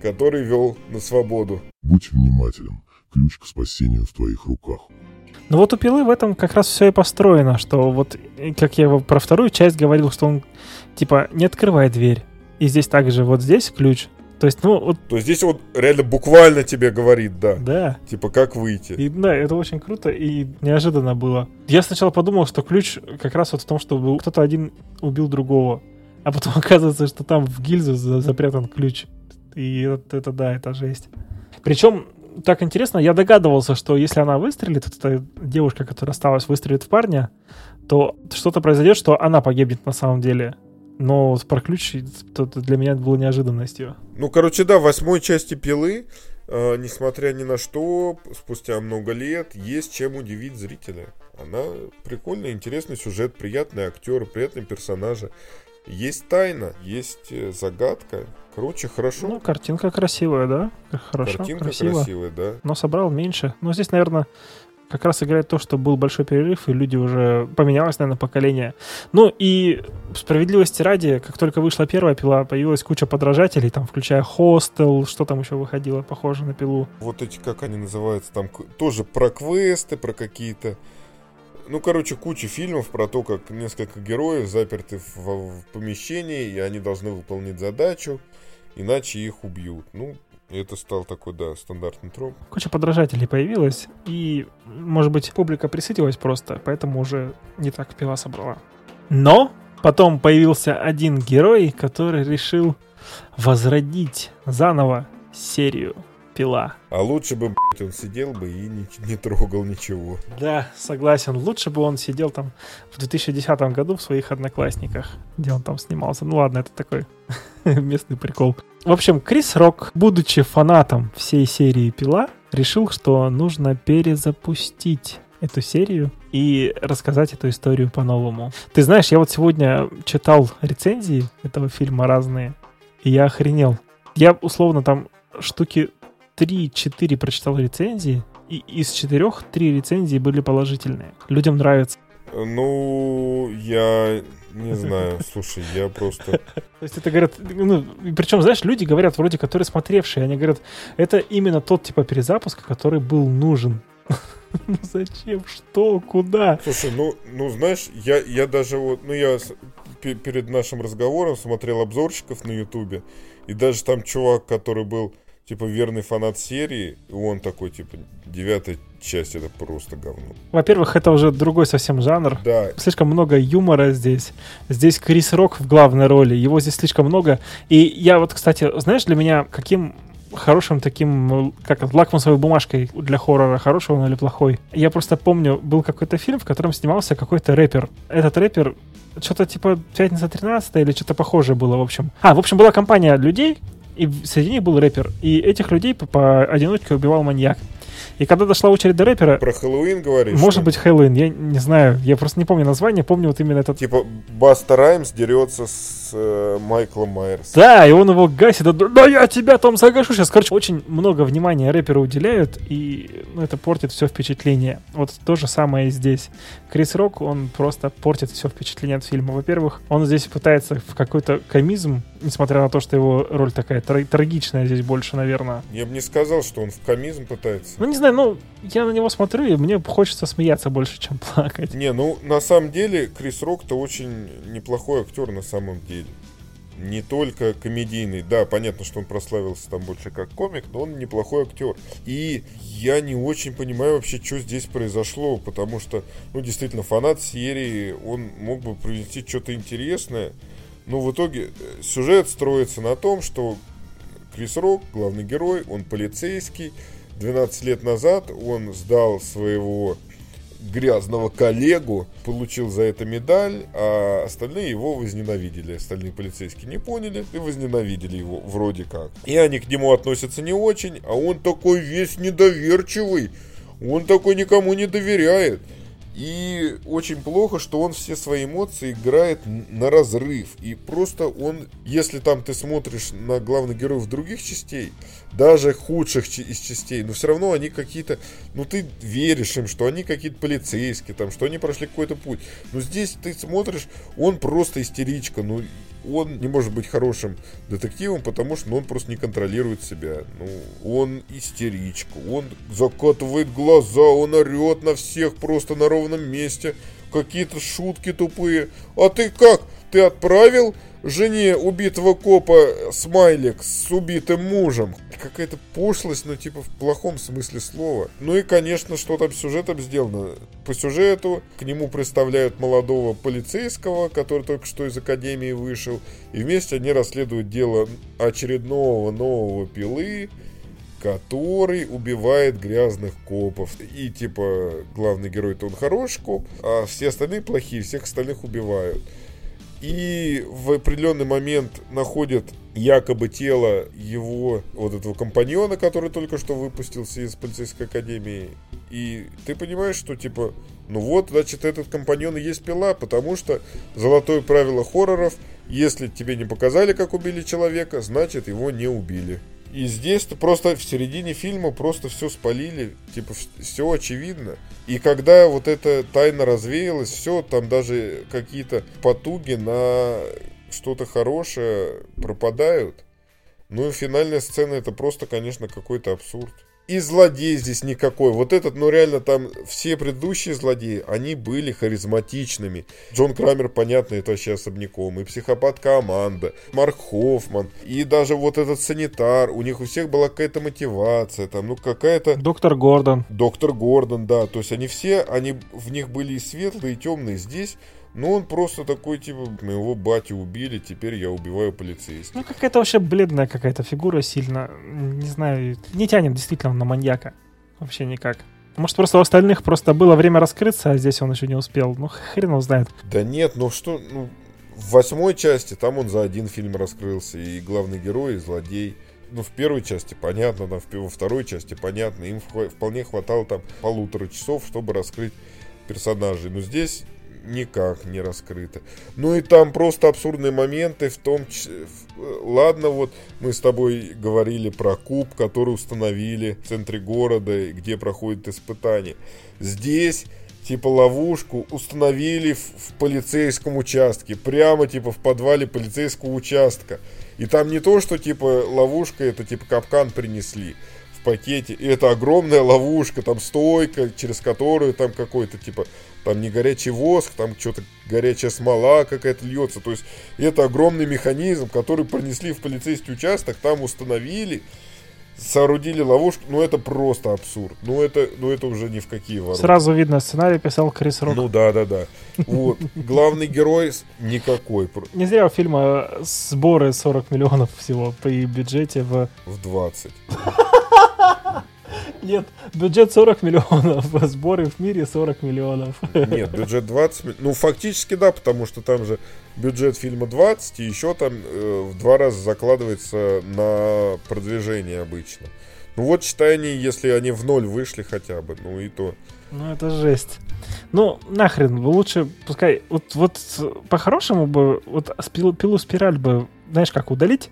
который вел на свободу.
Будь внимателен, ключ к спасению в твоих руках.
Ну вот у пилы в этом как раз все и построено, что вот, как я про вторую часть говорил, что он типа не открывает дверь. И здесь также вот здесь ключ, то есть, ну, вот...
То есть здесь вот реально буквально тебе говорит, да.
Да.
Типа, как выйти.
И да, это очень круто и неожиданно было. Я сначала подумал, что ключ как раз вот в том, что кто-то один убил другого. А потом оказывается, что там в гильзу запрятан ключ. И это, это да, это жесть. Причем, так интересно, я догадывался, что если она выстрелит, эта девушка, которая осталась, выстрелит в парня, то что-то произойдет, что она погибнет на самом деле. Но про ключ для меня это было неожиданностью.
Ну, короче, да, в восьмой части пилы, э, несмотря ни на что, спустя много лет, есть чем удивить зрителя. Она прикольная, интересный сюжет, приятный актер, приятные персонажи. Есть тайна, есть э, загадка. Короче, хорошо.
Ну, картинка красивая, да? Хорошо,
Картинка
красиво.
красивая, да.
Но собрал меньше. Но здесь, наверное, как раз играет то, что был большой перерыв, и люди уже поменялось, наверное, поколение. Ну и справедливости ради, как только вышла первая пила, появилась куча подражателей, там, включая Хостел, что там еще выходило, похоже на пилу.
Вот эти, как они называются, там тоже про квесты, про какие-то ну, короче, куча фильмов про то, как несколько героев заперты в, в помещении, и они должны выполнить задачу, иначе их убьют. Ну, это стал такой, да, стандартный троп.
Куча подражателей появилась, и, может быть, публика присытилась просто, поэтому уже не так пила собрала. Но потом появился один герой, который решил возродить заново серию пила.
А лучше бы, блядь, он сидел бы и не, не трогал ничего.
Да, согласен. Лучше бы он сидел там в 2010 году в своих одноклассниках, где он там снимался. Ну ладно, это такой местный прикол. В общем, Крис Рок, будучи фанатом всей серии «Пила», решил, что нужно перезапустить эту серию и рассказать эту историю по-новому. Ты знаешь, я вот сегодня читал рецензии этого фильма разные, и я охренел. Я условно там штуки 3-4 прочитал рецензии, и из четырех три рецензии были положительные. Людям нравится.
Ну, я не знаю, слушай, я просто... То
есть это говорят, ну, причем, знаешь, люди говорят, вроде, которые смотревшие, они говорят, это именно тот типа перезапуск, который был нужен. Ну зачем? Что? Куда?
Слушай, ну, ну знаешь, я, я даже вот, ну я перед нашим разговором смотрел обзорщиков на Ютубе, и даже там чувак, который был типа верный фанат серии, и он такой, типа, девятая часть это просто говно.
Во-первых, это уже другой совсем жанр.
Да.
Слишком много юмора здесь. Здесь Крис Рок в главной роли. Его здесь слишком много. И я вот, кстати, знаешь, для меня каким хорошим таким, как лакмусовой бумажкой для хоррора, хороший он или плохой. Я просто помню, был какой-то фильм, в котором снимался какой-то рэпер. Этот рэпер что-то типа «Пятница 13 или что-то похожее было, в общем. А, в общем, была компания людей, и среди них был рэпер. И этих людей по, одиночке убивал маньяк. И когда дошла очередь до рэпера...
Про Хэллоуин говоришь?
Может
что?
быть, Хэллоуин, я не знаю. Я просто не помню название, помню вот именно этот...
Типа Баста Раймс дерется с э, Майклом Майерсом.
Да, и он его гасит. Да, да я тебя там загашу сейчас. Короче, очень много внимания рэперу уделяют, и ну, это портит все впечатление. Вот то же самое и здесь. Крис Рок, он просто портит все впечатление от фильма. Во-первых, он здесь пытается в какой-то комизм, несмотря на то, что его роль такая тр- трагичная здесь больше, наверное.
Я бы не сказал, что он в комизм пытается.
Ну, не знаю, ну, я на него смотрю, и мне хочется смеяться больше, чем плакать.
Не, ну, на самом деле, Крис Рок-то очень неплохой актер на самом деле. Не только комедийный, да, понятно, что он прославился там больше как комик, но он неплохой актер. И я не очень понимаю вообще, что здесь произошло, потому что, ну, действительно, фанат серии, он мог бы привнести что-то интересное, но в итоге э, сюжет строится на том, что Крис Рок, главный герой, он полицейский. 12 лет назад он сдал своего грязного коллегу, получил за это медаль, а остальные его возненавидели. Остальные полицейские не поняли и возненавидели его вроде как. И они к нему относятся не очень, а он такой весь недоверчивый. Он такой никому не доверяет. И очень плохо, что он все свои эмоции играет на разрыв. И просто он, если там ты смотришь на главных героев других частей, даже худших из частей, но все равно они какие-то, ну ты веришь им, что они какие-то полицейские, там, что они прошли какой-то путь. Но здесь ты смотришь, он просто истеричка, ну он не может быть хорошим детективом, потому что ну, он просто не контролирует себя. Ну, он истеричка, он закатывает глаза, он орет на всех просто на ровном месте. Какие-то шутки тупые. А ты как? Ты отправил жене убитого копа смайлик с убитым мужем. Какая-то пошлость, но типа в плохом смысле слова. Ну и, конечно, что там сюжетом сделано. По сюжету к нему представляют молодого полицейского, который только что из академии вышел. И вместе они расследуют дело очередного нового пилы, который убивает грязных копов. И типа главный герой-то он хороший коп, а все остальные плохие, всех остальных убивают и в определенный момент находят якобы тело его вот этого компаньона, который только что выпустился из полицейской академии. И ты понимаешь, что типа, ну вот, значит, этот компаньон и есть пила, потому что золотое правило хорроров, если тебе не показали, как убили человека, значит, его не убили. И здесь-то просто в середине фильма просто все спалили, типа все очевидно. И когда вот эта тайна развеялась, все, там даже какие-то потуги на что-то хорошее пропадают. Ну и финальная сцена это просто, конечно, какой-то абсурд. И злодей здесь никакой. Вот этот, ну реально там все предыдущие злодеи, они были харизматичными. Джон Крамер, понятно, это вообще особняком. И психопатка Аманда, Марк Хоффман, и даже вот этот санитар. У них у всех была какая-то мотивация, там, ну какая-то...
Доктор Гордон.
Доктор Гордон, да. То есть они все, они в них были и светлые, и темные. Здесь ну, он просто такой, типа, моего батю убили, теперь я убиваю полицейских.
Ну, какая-то вообще бледная какая-то фигура сильно, не знаю, не тянет действительно на маньяка. Вообще никак. Может, просто у остальных просто было время раскрыться, а здесь он еще не успел. Ну, хрен его знает.
Да нет, ну что, ну, в восьмой части там он за один фильм раскрылся, и главный герой, и злодей. Ну, в первой части понятно, там, во второй части понятно. Им вполне хватало там полутора часов, чтобы раскрыть персонажей. Но здесь никак не раскрыто. Ну и там просто абсурдные моменты в том числе... Ладно, вот мы с тобой говорили про куб, который установили в центре города, где проходит испытание. Здесь типа ловушку установили в, в полицейском участке, прямо типа в подвале полицейского участка. И там не то, что типа ловушка, это типа капкан принесли пакете. И это огромная ловушка, там стойка, через которую там какой-то типа там не горячий воск, там что-то горячая смола какая-то льется. То есть это огромный механизм, который пронесли в полицейский участок, там установили, соорудили ловушку. Ну это просто абсурд. Ну это, ну это уже ни в какие ворота.
Сразу видно, сценарий писал Крис Рок.
Ну да, да, да. Вот. Главный герой никакой.
Не зря у фильма сборы 40 миллионов всего при бюджете в...
В 20.
Нет, бюджет 40 миллионов, сборы в мире 40 миллионов.
Нет, бюджет 20, ну фактически да, потому что там же бюджет фильма 20, и еще там э, в два раза закладывается на продвижение обычно. Ну вот, считай они, если они в ноль вышли хотя бы, ну и то.
Ну это жесть. Ну, нахрен, лучше, пускай, вот, вот по-хорошему бы, вот пилу, пилу спираль бы, знаешь, как удалить,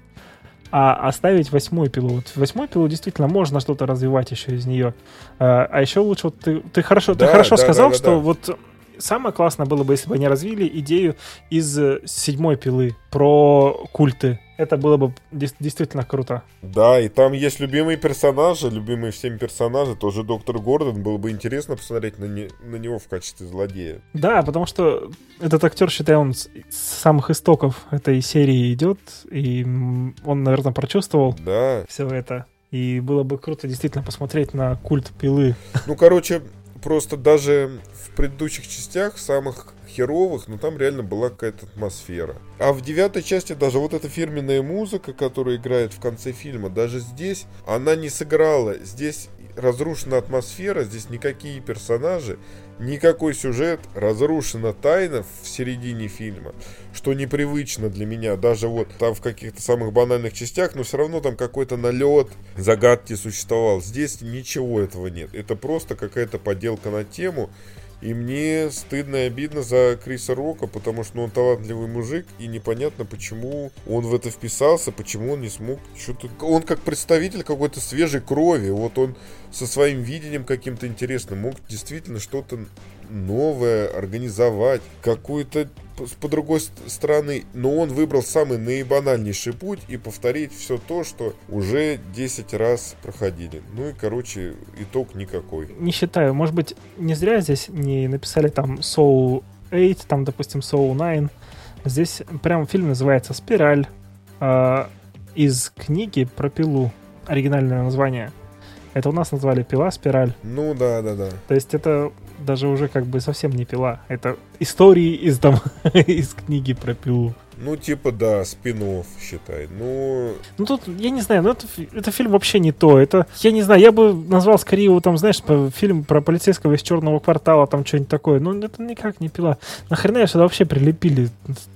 а оставить восьмую пилу. Вот восьмую пилу действительно можно что-то развивать еще из нее. А, а еще лучше, вот ты, ты хорошо, да, ты хорошо да, сказал, да, да, что да. вот самое классное было бы, если бы они развили идею из седьмой пилы про культы это было бы действительно круто.
Да, и там есть любимые персонажи, любимые всеми персонажи, тоже доктор Гордон. Было бы интересно посмотреть на, не, на него в качестве злодея.
Да, потому что этот актер, считай, он с, с самых истоков этой серии идет, и он, наверное, прочувствовал
да.
все это. И было бы круто действительно посмотреть на культ пилы.
Ну, короче, просто даже в предыдущих частях, самых херовых, но там реально была какая-то атмосфера. А в девятой части даже вот эта фирменная музыка, которая играет в конце фильма, даже здесь она не сыграла. Здесь разрушена атмосфера, здесь никакие персонажи, никакой сюжет, разрушена тайна в середине фильма, что непривычно для меня, даже вот там в каких-то самых банальных частях, но все равно там какой-то налет загадки существовал. Здесь ничего этого нет. Это просто какая-то поделка на тему, и мне стыдно и обидно за Криса Рока, потому что ну, он талантливый мужик, и непонятно, почему он в это вписался, почему он не смог что-то... Он как представитель какой-то свежей крови, вот он со своим видением каким-то интересным мог действительно что-то новое организовать, какую-то по другой стороны, но он выбрал самый наибанальнейший путь и повторить все то, что уже 10 раз проходили. Ну и, короче, итог никакой.
Не считаю. Может быть, не зря здесь не написали там Soul 8, там, допустим, Soul 9. Здесь прям фильм называется «Спираль» э, из книги про пилу. Оригинальное название. Это у нас назвали пила, спираль.
Ну да, да, да.
То есть это даже уже как бы совсем не пила. Это истории из там из книги про пилу.
Ну, типа, да, спин считай. Ну...
Ну, тут, я не знаю, ну, это, это фильм вообще не то. Это, я не знаю, я бы назвал скорее его, там, знаешь, фильм про полицейского из черного квартала, там, что-нибудь такое. Ну, это никак не пила. Нахрена сюда вообще прилепили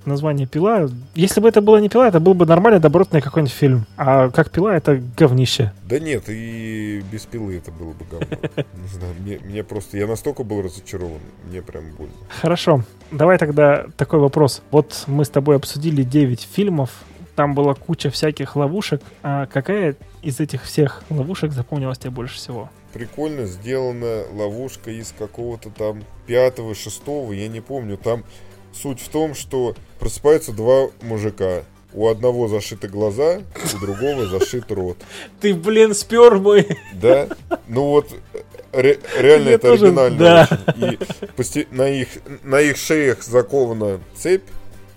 название пила? Если бы это было не пила, это был бы нормальный, добротный какой-нибудь фильм. А как пила, это говнище.
Да нет, и без пилы это было бы говно. Не знаю, мне, мне просто, я настолько был разочарован, мне прям больно.
Хорошо, давай тогда такой вопрос. Вот мы с тобой обсудили обсудили 9 фильмов, там была куча всяких ловушек. А какая из этих всех ловушек запомнилась тебе больше всего?
Прикольно сделана ловушка из какого-то там пятого, шестого, я не помню. Там суть в том, что просыпаются два мужика. У одного зашиты глаза, у другого зашит рот.
Ты, блин, спер мой.
Да? Ну вот, ре, реально я это тоже, оригинально. Да. И пости, на, их, на их шеях закована цепь,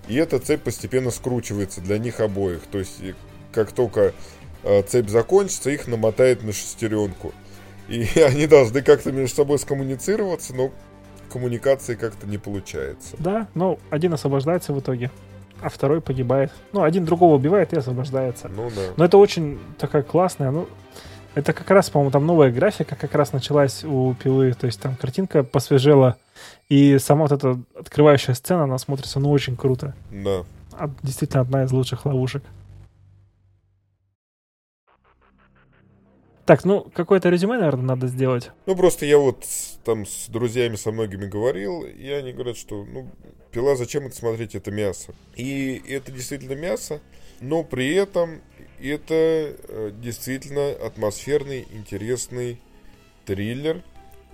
и эта цепь постепенно скручивается для них обоих. То есть, как только э, цепь закончится, их намотает на шестеренку. И они должны как-то между собой скоммуницироваться, но коммуникации как-то не получается.
Да, но один освобождается в итоге, а второй погибает. Ну, один другого убивает и освобождается.
Ну да.
Но это очень такая классная, ну, это как раз, по-моему, там новая графика как раз началась у пилы, то есть там картинка посвежела, и сама вот эта открывающая сцена, она смотрится, ну, очень круто.
Да.
Действительно, одна из лучших ловушек. Так, ну, какое-то резюме, наверное, надо сделать.
Ну, просто я вот там с друзьями со многими говорил, и они говорят, что, ну, пила, зачем это смотреть, это мясо. И это действительно мясо, но при этом это э, действительно атмосферный, интересный триллер.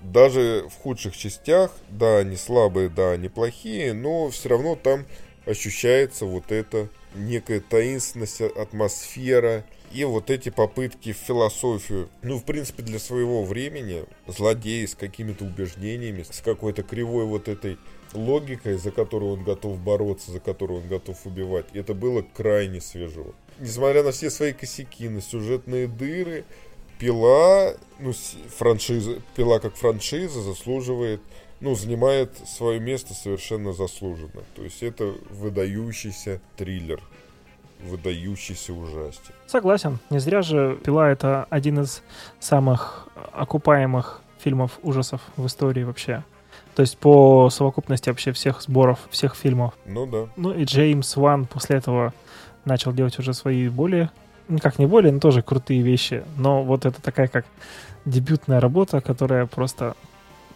Даже в худших частях, да, они слабые, да, они плохие, но все равно там ощущается вот эта некая таинственность, атмосфера и вот эти попытки в философию. Ну, в принципе, для своего времени злодей с какими-то убеждениями, с какой-то кривой вот этой логикой, за которую он готов бороться, за которую он готов убивать, это было крайне свежо несмотря на все свои косяки, на сюжетные дыры, пила, ну, франшиза, пила как франшиза заслуживает, ну, занимает свое место совершенно заслуженно. То есть это выдающийся триллер, выдающийся ужастик.
Согласен. Не зря же «Пила» — это один из самых окупаемых фильмов ужасов в истории вообще. То есть по совокупности вообще всех сборов, всех фильмов.
Ну да.
Ну и Джеймс Ван после этого начал делать уже свои более никак не более, но тоже крутые вещи. Но вот это такая как дебютная работа, которая просто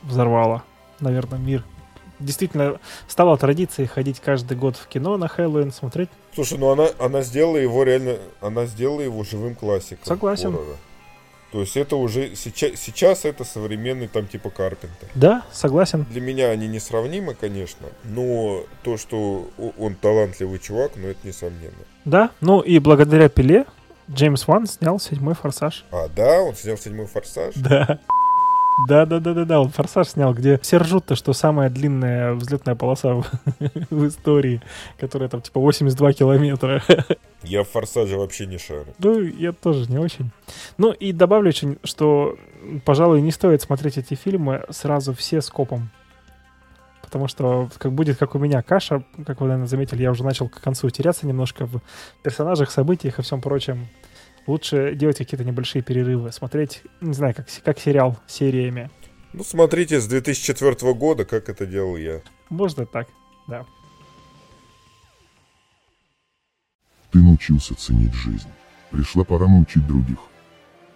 взорвала, наверное, мир. Действительно, стала традицией ходить каждый год в кино на Хэллоуин, смотреть.
Слушай, ну она, она сделала его реально, она сделала его живым классиком.
Согласен.
хоррора. То есть это уже сейчас, сейчас это современный там типа Карпентер.
Да, согласен.
Для меня они несравнимы, конечно, но то, что он талантливый чувак, ну это несомненно.
Да, ну и благодаря Пиле Джеймс Ван снял седьмой форсаж.
А, да, он снял седьмой форсаж.
Да. Да, да, да, да, да, он форсаж снял, где все ржут-то, что самая длинная взлетная полоса в, в истории, которая там типа 82 километра.
Я в форсаже вообще не шарю.
Ну, я тоже не очень. Ну, и добавлю очень, что, пожалуй, не стоит смотреть эти фильмы сразу все скопом. Потому что как будет, как у меня, каша, как вы, наверное, заметили, я уже начал к концу теряться немножко в персонажах, событиях и всем прочем. Лучше делать какие-то небольшие перерывы, смотреть, не знаю, как, с- как сериал сериями.
Ну, смотрите, с 2004 года, как это делал я.
Можно так, да.
Ты научился ценить жизнь. Пришла пора научить других.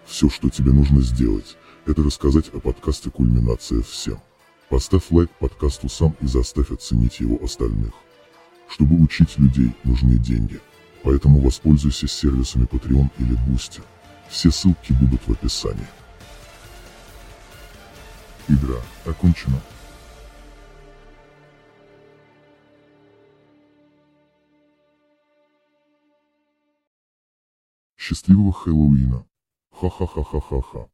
Все, что тебе нужно сделать, это рассказать о подкасте «Кульминация всем». Поставь лайк подкасту сам и заставь оценить его остальных. Чтобы учить людей, нужны деньги. Поэтому воспользуйся сервисами Patreon или Boosty. Все ссылки будут в описании. Игра окончена. Счастливого Хэллоуина. Ха-ха-ха-ха-ха-ха.